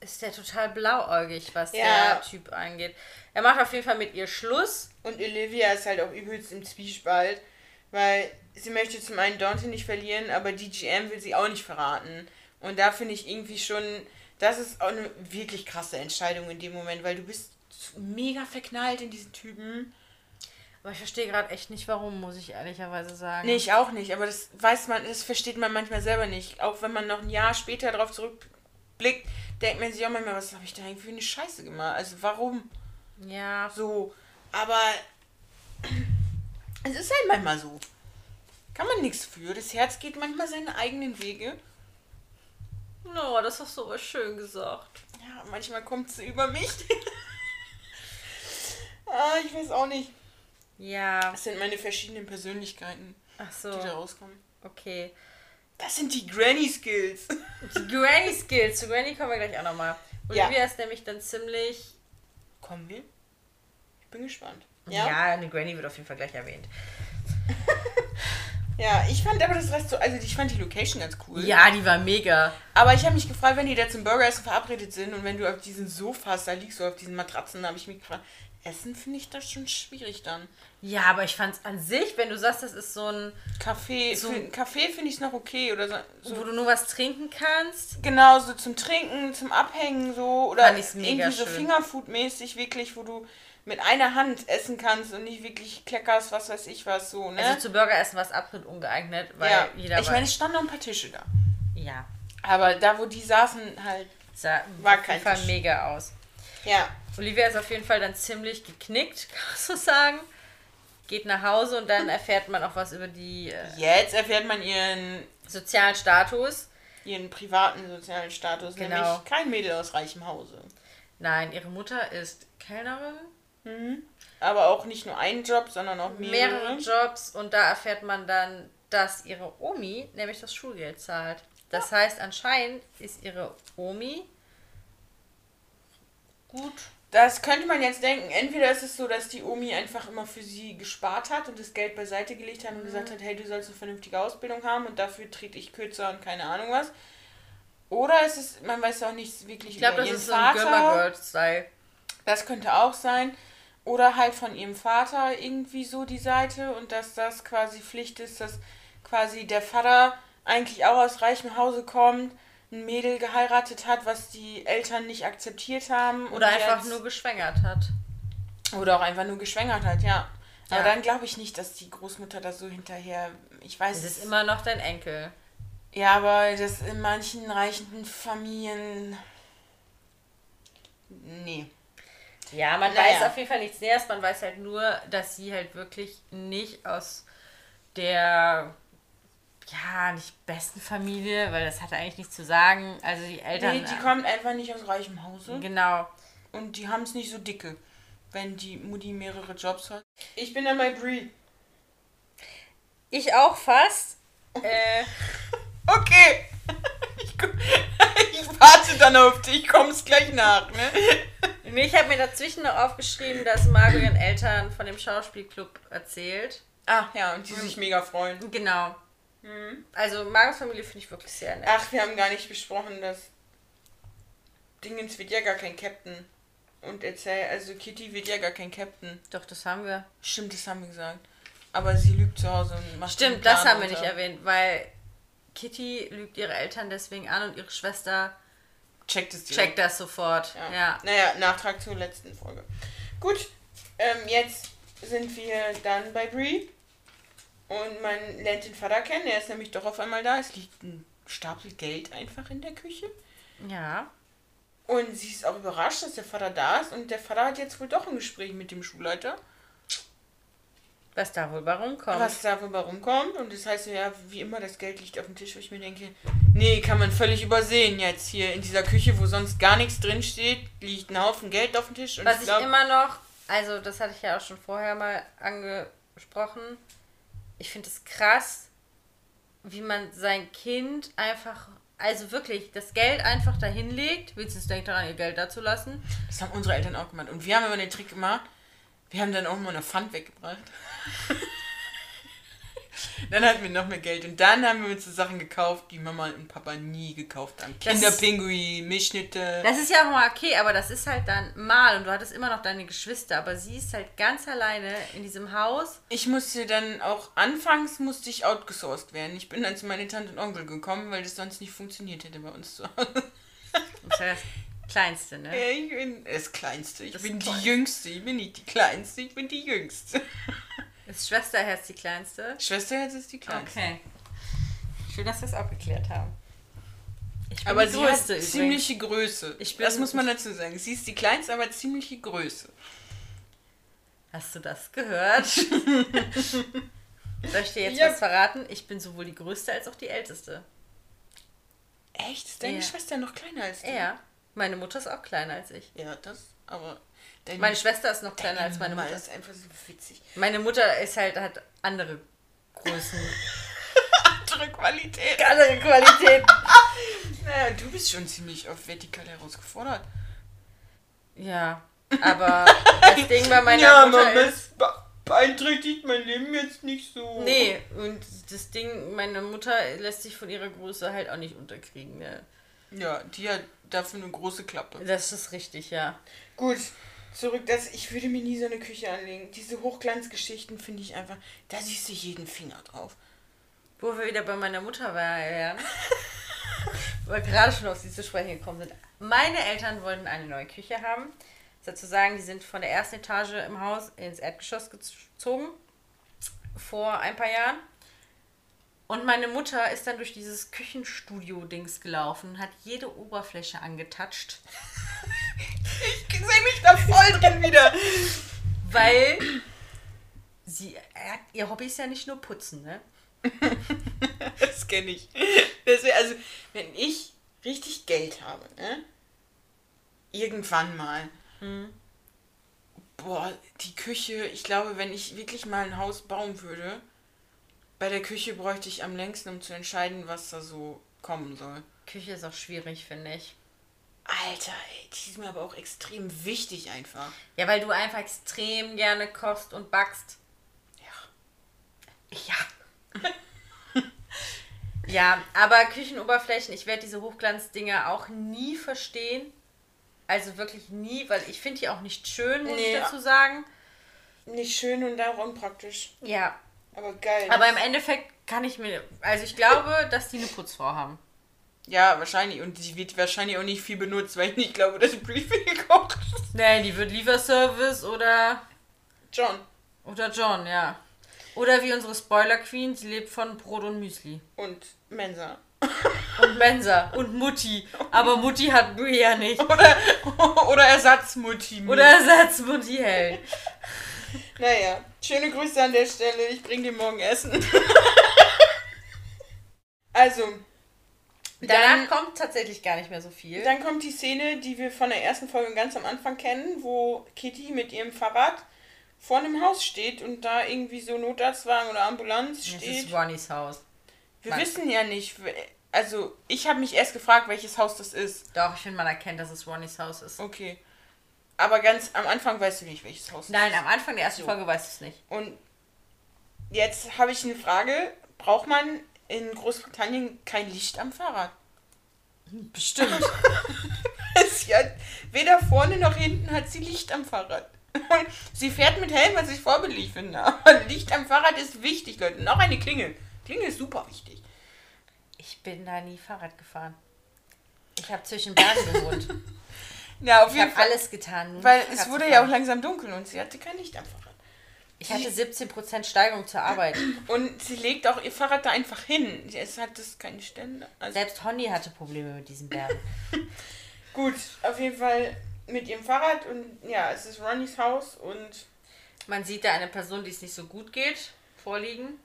ist der total blauäugig, was Ja. der Typ angeht. Er macht auf jeden Fall mit ihr Schluss. Und Olivia ist halt auch übelst im Zwiespalt, weil sie möchte zum einen Dante nicht verlieren, aber die GM will sie auch nicht verraten. Und da finde ich irgendwie schon, das ist auch eine wirklich krasse Entscheidung in dem Moment, weil du bist mega verknallt in diesen Typen. Aber ich verstehe gerade echt nicht, warum, muss ich ehrlicherweise sagen. Nee, ich auch nicht, aber das weiß man, das versteht man manchmal selber nicht. Auch wenn man noch ein Jahr später darauf zurückblickt, denkt man sich auch manchmal, was habe ich da eigentlich für eine Scheiße gemacht? Also warum? Ja. So, aber es ist halt manchmal so. Kann man nichts für. Das Herz geht manchmal seine eigenen Wege. No, das hast du aber schön gesagt. Ja, manchmal kommt es über mich. ah, ich weiß auch nicht. Ja. Das sind meine verschiedenen Persönlichkeiten, Ach die da so. rauskommen. Okay. Das sind die Granny Skills. Die Granny Skills. Zu Granny kommen wir gleich auch nochmal. Ja. Olivia ist nämlich dann ziemlich. Kommen wir? Ich bin gespannt. Ja, Ja? eine Granny wird auf jeden Fall gleich erwähnt. Ja, ich fand aber das Rest so, also ich fand die Location ganz cool. Ja, die war mega. Aber ich habe mich gefragt, wenn die da zum Burgeressen verabredet sind und wenn du auf diesen Sofas da liegst oder auf diesen Matratzen, da habe ich mich gefragt, Essen finde ich das schon schwierig dann. Ja, aber ich fand's an sich, wenn du sagst, das ist so ein, Kaffee, So- für, Kaffee finde ich es noch okay oder so. wo so du nur was trinken kannst. genau, so zum Trinken, zum Abhängen so oder Fand mega irgendwie so schön. Fingerfood-mäßig wirklich, wo du mit einer Hand essen kannst und nicht wirklich kleckerst, was weiß ich was so, ne? Also zu Burgeressen war es absolut ungeeignet, weil ja, jeder ich meine, es standen noch ein paar Tische da. Ja, Aber da, wo die saßen, halt, sah War auf kein jeden Fall Tisch. mega aus. Ja. Olivia ist auf jeden Fall dann ziemlich geknickt, kann man so sagen. Geht nach Hause und dann erfährt man auch was über die äh, Jetzt erfährt man ihren, sozialen Status. ihren privaten sozialen Status, Genau. nämlich kein Mädel aus reichem Hause. Nein, ihre Mutter ist Kellnerin, Aber auch nicht nur einen Job, sondern auch mehrere. mehrere Jobs und da erfährt man dann, dass ihre Omi nämlich das Schulgeld zahlt. Das heißt, anscheinend ist ihre Omi gut. Das könnte man jetzt denken. Entweder ist es so, dass die Omi einfach immer für sie gespart hat und das Geld beiseite gelegt hat und gesagt hat, hey, du sollst eine vernünftige Ausbildung haben und dafür trete ich kürzer und keine Ahnung was. Oder es ist, man weiß auch nicht wirklich Ich glaube, über das ihren ist so ein Vater. Girl Girls Style. Das könnte auch sein. Oder halt von ihrem Vater irgendwie so die Seite und dass das quasi Pflicht ist, dass quasi der Vater eigentlich auch aus reichem Hause kommt, ein Mädel geheiratet hat, was die Eltern nicht akzeptiert haben. Oder einfach nur geschwängert hat. Oder auch einfach nur geschwängert hat, ja. Aber Ja. dann glaube ich nicht, dass die Großmutter da so hinterher. Ich weiß Es ist immer noch dein Enkel. Ja, aber das in manchen reichen Familien. Nee. Ja, man Naja. weiß auf jeden Fall nichts Näheres. Man weiß halt nur, dass sie halt wirklich nicht aus der, ja, nicht besten Familie, weil das hat eigentlich nichts zu sagen. Also die Eltern. Nee, die kommt einfach nicht aus reichem Hause. Genau. Und die haben es nicht so dicke, wenn die Mutti mehrere Jobs hat. Ich bin dann bei Brie. Ich auch fast. äh, Okay. Ich, ich warte dann auf dich, komm's gleich nach, ne? ich habe mir dazwischen noch aufgeschrieben, dass Margot ihren Eltern von dem Schauspielclub erzählt. Ah, ja, und die sich mega freuen. Genau. Also Margots Familie finde ich wirklich sehr nett. Ach, wir haben gar nicht besprochen, dass Dingens wird ja gar kein Captain. Und erzähl, also Kitty wird ja gar kein Captain. Doch, das haben wir. Stimmt, das haben wir gesagt. Aber sie lügt zu Hause und macht Stimmt, das haben wir unter. nicht erwähnt, weil Kitty lügt ihre Eltern deswegen an und ihre Schwester Checkt es direkt. checkt das sofort. Ja. Ja. Naja, Nachtrag zur letzten Folge. Gut, ähm, jetzt sind wir dann bei Brie. Und man lernt den Vater kennen. Er ist nämlich doch auf einmal da. Es liegt ein Stapel Geld einfach in der Küche. Ja. Und sie ist auch überrascht, dass der Vater da ist. Und der Vater hat jetzt wohl doch ein Gespräch mit dem Schulleiter. Was da wohl bei rumkommt. Was da wohl bei rumkommt. Und das heißt ja, wie immer, das Geld liegt auf dem Tisch, wo ich mir denke, nee, kann man völlig übersehen jetzt hier in dieser Küche, wo sonst gar nichts drin steht, liegt ein Haufen Geld auf dem Tisch. Und Was ich glaub- immer noch, also das hatte ich ja auch schon vorher mal angesprochen, ich finde es krass, wie man sein Kind einfach, also wirklich, das Geld einfach dahin legt. Vincent denkt daran, ihr Geld da zu lassen. Das haben unsere Eltern auch gemacht. Und wir haben immer den Trick gemacht, wir haben dann auch mal eine Pfand weggebracht. dann hatten wir noch mehr Geld. Und dann haben wir uns so Sachen gekauft, die Mama und Papa nie gekauft haben. Das- Kinderpinguin, Milchschnitte. Das ist ja auch mal okay, aber das ist halt dann mal und du hattest immer noch deine Geschwister, aber sie ist halt ganz alleine in diesem Haus. Ich musste dann auch, anfangs musste ich outgesourced werden. Ich bin dann zu meinen Tante und Onkel gekommen, weil das sonst nicht funktioniert hätte bei uns zu Hause. Kleinste, ne? Ja, ich bin das Kleinste. Ich Das bin die Kleinste. Jüngste. Ich bin nicht die Kleinste, ich bin die Jüngste. Ist Schwesterherz die Kleinste? Schwesterherz ist die Kleinste. Okay. Schön, dass wir es abgeklärt haben. Ich bin Aber die sie Größte hat übrigens. ziemliche Größe. Ich bin- das muss man dazu sagen. Sie ist die kleinste, aber ziemliche Größe. Hast du das gehört? Soll ich dir jetzt Ja. was verraten? Ich bin sowohl die Größte als auch die Älteste. Echt? Ist deine Ja. Schwester noch kleiner als du? Ja. Meine Mutter ist auch kleiner als ich. Ja, das, aber deine, Meine Schwester ist noch kleiner als meine Mama Mutter. ist einfach so witzig. Meine Mutter ist halt, hat andere Größen. Andere Qualität. andere Qualitäten. Naja, du bist schon ziemlich auf vertikal herausgefordert. Ja. Aber das Ding bei meiner Mutter ist. beeinträchtigt mein Leben jetzt nicht so. Nee, und das Ding, meine Mutter lässt sich von ihrer Größe halt auch nicht unterkriegen. Ne? Ja, die hat dafür eine große Klappe. Das ist richtig, ja. Gut, zurück. Das, ich würde mir nie so eine Küche anlegen. Diese Hochglanzgeschichten finde ich einfach, da siehst du jeden Finger drauf. Wo wir wieder bei meiner Mutter wären, weil wir gerade schon auf sie zu sprechen gekommen sind. Meine Eltern wollten eine neue Küche haben. Dazu sagen, die sind von der ersten Etage im Haus ins Erdgeschoss gezogen. Vor ein paar Jahren. Und meine Mutter ist dann durch dieses Küchenstudio-Dings gelaufen, hat jede Oberfläche angetatscht, Ich sehe mich da voll drin wieder. weil sie, ihr Hobby ist ja nicht nur putzen, ne? Das kenne ich. Das wär, also, wenn ich richtig Geld habe, ne? Irgendwann mal. Boah, die Küche, ich glaube, wenn ich wirklich mal ein Haus bauen würde, bei der Küche bräuchte ich am längsten, um zu entscheiden, was da so kommen soll. Küche ist auch schwierig, finde ich. Alter, ey, die ist mir aber auch extrem wichtig einfach. Ja, weil du einfach extrem gerne kochst und backst. Ja. Ja. ja, aber Küchenoberflächen, ich werde diese Hochglanzdinger auch nie verstehen. Also wirklich nie, weil ich finde die auch nicht schön, muss Nee. ich dazu sagen. Nicht schön und auch unpraktisch. Ja. Aber geil. Aber im Endeffekt Kann ich mir. Also ich glaube, dass die eine Putzfrau haben. Ja, wahrscheinlich. Und sie wird wahrscheinlich auch nicht viel benutzt, weil ich nicht glaube, dass Briefing gekocht ist. Nee, die wird Lieferservice oder. John. Oder John, ja. Oder wie unsere Spoiler Queen, sie lebt von Brot und Müsli. Und Mensa. Und Mensa. Und Mutti. Aber Mutti hat Brie ja nicht. Oder, oder Ersatzmutti. Oder Ersatzmutti Hell. Naja, schöne Grüße an der Stelle. Ich bring dir morgen Essen. also, Danach kommt tatsächlich gar nicht mehr so viel. dann kommt die Szene, die wir von der ersten Folge ganz am Anfang kennen, wo Kitty mit ihrem Fahrrad vor einem Haus steht und da irgendwie so Notarztwagen oder Ambulanz Das steht. ist Ronnys Haus. Wir Mann. wissen ja nicht, also ich habe mich erst gefragt, welches Haus das ist. Doch, ich finde, man erkennt, dass es Ronnys Haus ist. Okay. Aber ganz am Anfang weißt du nicht, welches Haus Nein, am Anfang der ersten So. Folge weißt du es nicht. Und jetzt habe ich eine Frage. Braucht man in Großbritannien kein Licht am Fahrrad? Bestimmt. sie hat weder vorne noch hinten hat sie Licht am Fahrrad. Sie fährt mit Helm, was ich vorbildlich finde. Aber Licht am Fahrrad ist wichtig, Leute. Auch eine Klingel. Klingel ist super wichtig. Ich bin da nie Fahrrad gefahren. Ich habe zwischen Bergen gewohnt. Ja, auf Ich jeden habe Fall. alles getan. Weil es wurde ja auch langsam dunkel und sie hatte kein Licht am Fahrrad. Ich hatte 17% Steigerung zur Arbeit. Und sie legt auch ihr Fahrrad da einfach hin. Es hat das keine Stände. Also Selbst Honey hatte Probleme mit diesen Bergen. gut, auf jeden Fall mit ihrem Fahrrad und ja, es ist Ronnys Haus und Man sieht da eine Person, die es nicht so gut geht, vorliegen.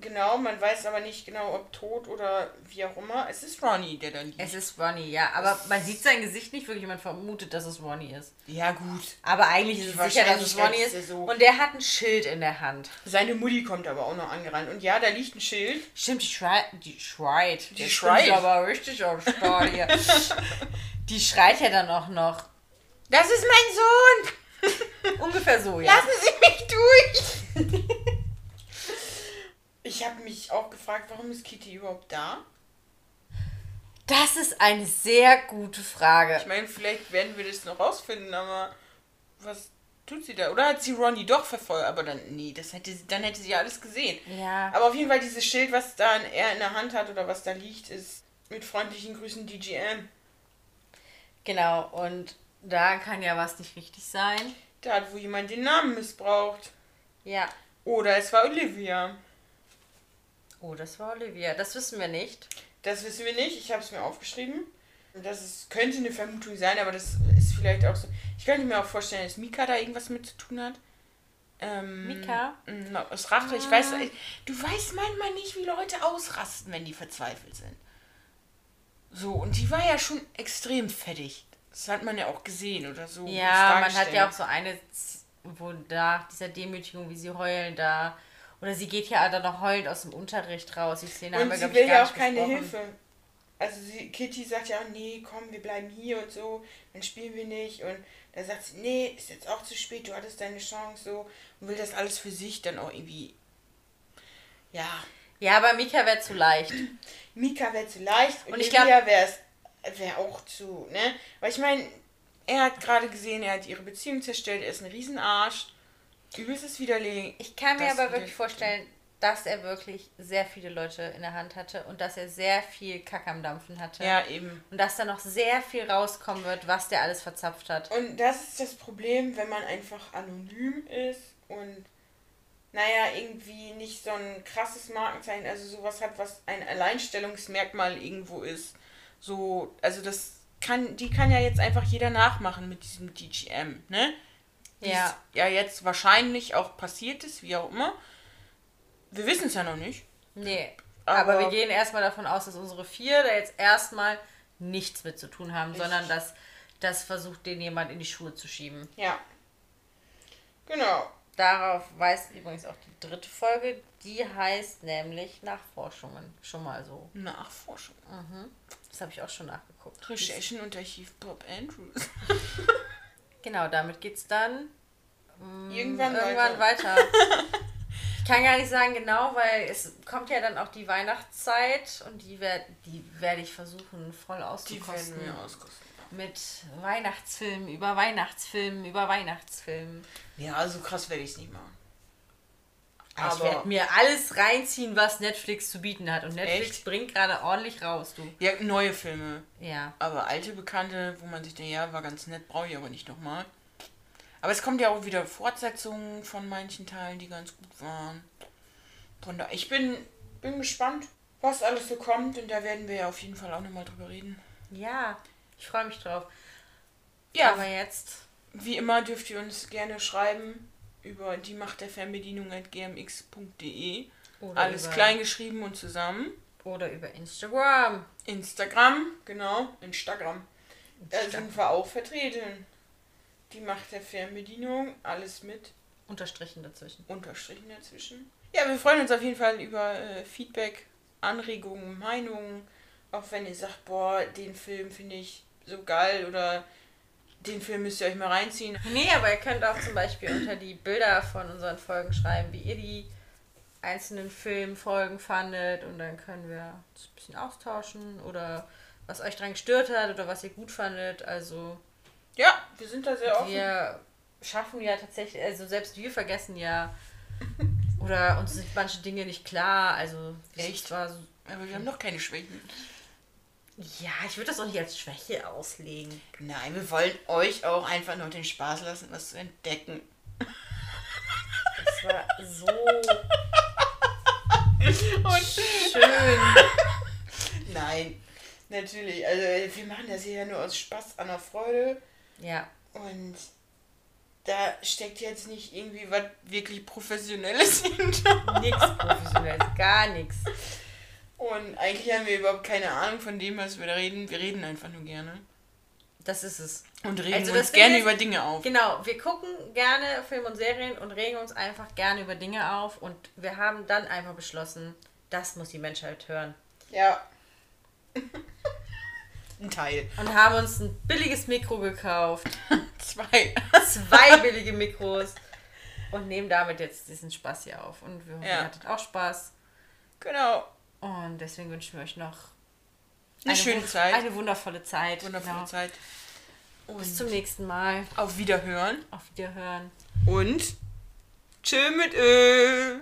Genau, man weiß aber nicht genau, ob tot oder wie auch immer. Es ist Ronny, der da liegt. Es ist Ronny, ja. Aber man sieht sein Gesicht nicht wirklich. Man vermutet, dass es Ronny ist. Ja, gut. Aber eigentlich ist es sicher, dass es Wahrscheinlichkeit ist. so. Und der hat ein Schild in der Hand. Seine Mutti kommt aber auch noch angerannt. Und ja, da liegt ein Schild. Stimmt, die schreit. Die schreit. Die schreit. aber richtig am Start hier. die schreit ja dann auch noch. Das ist mein Sohn! Ungefähr so, ja. Lassen Sie mich durch! ich habe mich auch gefragt, warum ist Kitty überhaupt da? Das ist eine sehr gute Frage. Ich meine, vielleicht werden wir das noch rausfinden, aber was tut sie da? Oder hat sie Ronny doch verfolgt? Aber dann, nee, das hätte sie, dann hätte sie ja alles gesehen. Ja. Aber auf jeden Fall dieses Schild, was da er in der Hand hat oder was da liegt, ist mit freundlichen Grüßen DGM. Genau, und da kann ja was nicht richtig sein. Da hat wohl jemand den Namen missbraucht. Ja. Oder es war Olivia. Oh, das war Olivia. Das wissen wir nicht. Das wissen wir nicht. Ich habe es mir aufgeschrieben. Das ist, könnte eine Vermutung sein, aber das ist vielleicht auch so. Ich könnte mir auch vorstellen, dass Mika da irgendwas mit zu tun hat. Ähm, Mika? Aus Rache. Ich weiß, du weißt manchmal nicht, wie Leute ausrasten, wenn die verzweifelt sind. So, und die war ja schon extrem fettig. Das hat man ja auch gesehen oder so. Ja, man hat ja auch so eine, wo nach dieser Demütigung, wie sie heulen da. Oder sie geht ja dann noch heulend aus dem Unterricht raus. Die Szene haben Und wir, sie will ja auch keine besprochen. Hilfe. Also sie, Kitty sagt ja, nee, komm, wir bleiben hier und so, dann spielen wir nicht. Und da sagt sie, nee, ist jetzt auch zu spät, du hattest deine Chance so. Und will das alles für sich dann auch irgendwie. Ja, Ja, aber Mika wäre zu leicht. Mika wäre zu leicht und, Und ich glaub- wäre wär auch zu, ne? Weil ich meine, er hat gerade gesehen, er hat ihre Beziehung zerstört, er ist ein Riesenarsch. Übelstes Widerlegen. Ich kann mir Das aber wirklich vorstellen, dass er wirklich sehr viele Leute in der Hand hatte und dass er sehr viel Kack am Dampfen hatte. Ja, eben. Und dass da noch sehr viel rauskommen wird, was der alles verzapft hat. Und das ist das Problem, wenn man einfach anonym ist und naja, irgendwie nicht so ein krasses Markenzeichen, also sowas hat, was ein Alleinstellungsmerkmal irgendwo ist. So, also das kann, die kann ja jetzt einfach jeder nachmachen mit diesem DGM, ne? Ja. ja jetzt wahrscheinlich auch passiert ist, wie auch immer. Wir wissen es ja noch nicht. Nee. Aber, Aber- wir gehen erstmal davon aus, dass unsere vier da jetzt erstmal nichts mit zu tun haben, sondern dass das versucht, den jemand in die Schuhe zu schieben. Ja. Genau. Darauf weist übrigens auch die dritte Folge, die heißt nämlich Nachforschungen. Schon mal so. Nachforschung. Das habe ich auch schon nachgeguckt. Recherchen unter Chief Bob Andrews. Genau, damit geht's dann Irgendwann, irgendwann weiter. weiter. Ich kann gar nicht sagen genau, weil es kommt ja dann auch die Weihnachtszeit und die werde die werd ich versuchen voll Die auszukosten. werden wir auskosten. Mit Weihnachtsfilmen über Weihnachtsfilmen über Weihnachtsfilmen. Ja, so krass werde ich es nicht machen. Aber ich werde mir alles reinziehen, was Netflix zu bieten hat. Und Netflix Echt? bringt gerade ordentlich raus, du. Ja, neue Filme. Ja. Aber alte Bekannte, wo man sich denkt, ja, war ganz nett, brauche ich aber nicht nochmal. Aber es kommt ja auch wieder Fortsetzungen von manchen Teilen, die ganz gut waren. Von da, ich bin, bin gespannt, was alles so kommt und da werden wir ja auf jeden Fall auch nochmal drüber reden. Ja, ich freue mich drauf. Ja, Aber jetzt. wie immer dürft ihr uns gerne schreiben über die Macht der Fernbedienung at gmx.de. Alles klein geschrieben und zusammen. Oder über Instagram. Instagram, genau, Instagram. Da sind wir auch vertreten. Die Macht der Fernbedienung, alles mit Unterstrichen dazwischen. Unterstrichen dazwischen. Ja, wir freuen uns auf jeden Fall über äh, Feedback, Anregungen, Meinungen. Auch wenn ihr sagt, boah, den Film finde ich so geil oder den Film müsst ihr euch mal reinziehen. Nee, aber ihr könnt auch zum Beispiel unter die Bilder von unseren Folgen schreiben, wie ihr die einzelnen Filmfolgen fandet und dann können wir uns ein bisschen austauschen oder was euch dran gestört hat oder was ihr gut fandet. Also Ja, wir sind da sehr offen. wir schaffen ja tatsächlich, also selbst wir vergessen ja oder uns sind manche Dinge nicht klar. Also Echt? zwar so, Aber wir haben noch keine Schwächen. Ja, ich würde das auch nicht als Schwäche auslegen. Nein, wir wollen euch auch einfach nur den Spaß lassen, was zu entdecken. Das war so Und schön. Nein, natürlich. Also wir machen das hier ja nur aus Spaß an der Freude. Ja. Und da steckt jetzt nicht irgendwie was wirklich Professionelles hinter. Nix professionelles, gar nichts. Und eigentlich haben wir überhaupt keine Ahnung von dem, was wir da reden. Wir reden einfach nur gerne. Das ist es. Und reden Also uns gerne ist- über Dinge auf. Genau, wir gucken gerne Filme und Serien und regen uns einfach gerne über Dinge auf und wir haben dann einfach beschlossen, das muss die Menschheit hören. Ja. Ein Teil. Und haben uns ein billiges Mikro gekauft, Zwei. zwei billige Mikros und nehmen damit jetzt diesen Spaß hier auf. Und wir hoffen, Ja. ihr hattet auch Spaß. Genau. Und deswegen wünschen wir euch noch Eine, schöne wun- Zeit. Eine wundervolle Zeit. wundervolle Genau. Zeit. Und Bis zum nächsten Mal. auf Wiederhören. Auf Wiederhören. Und tschö mit Ö.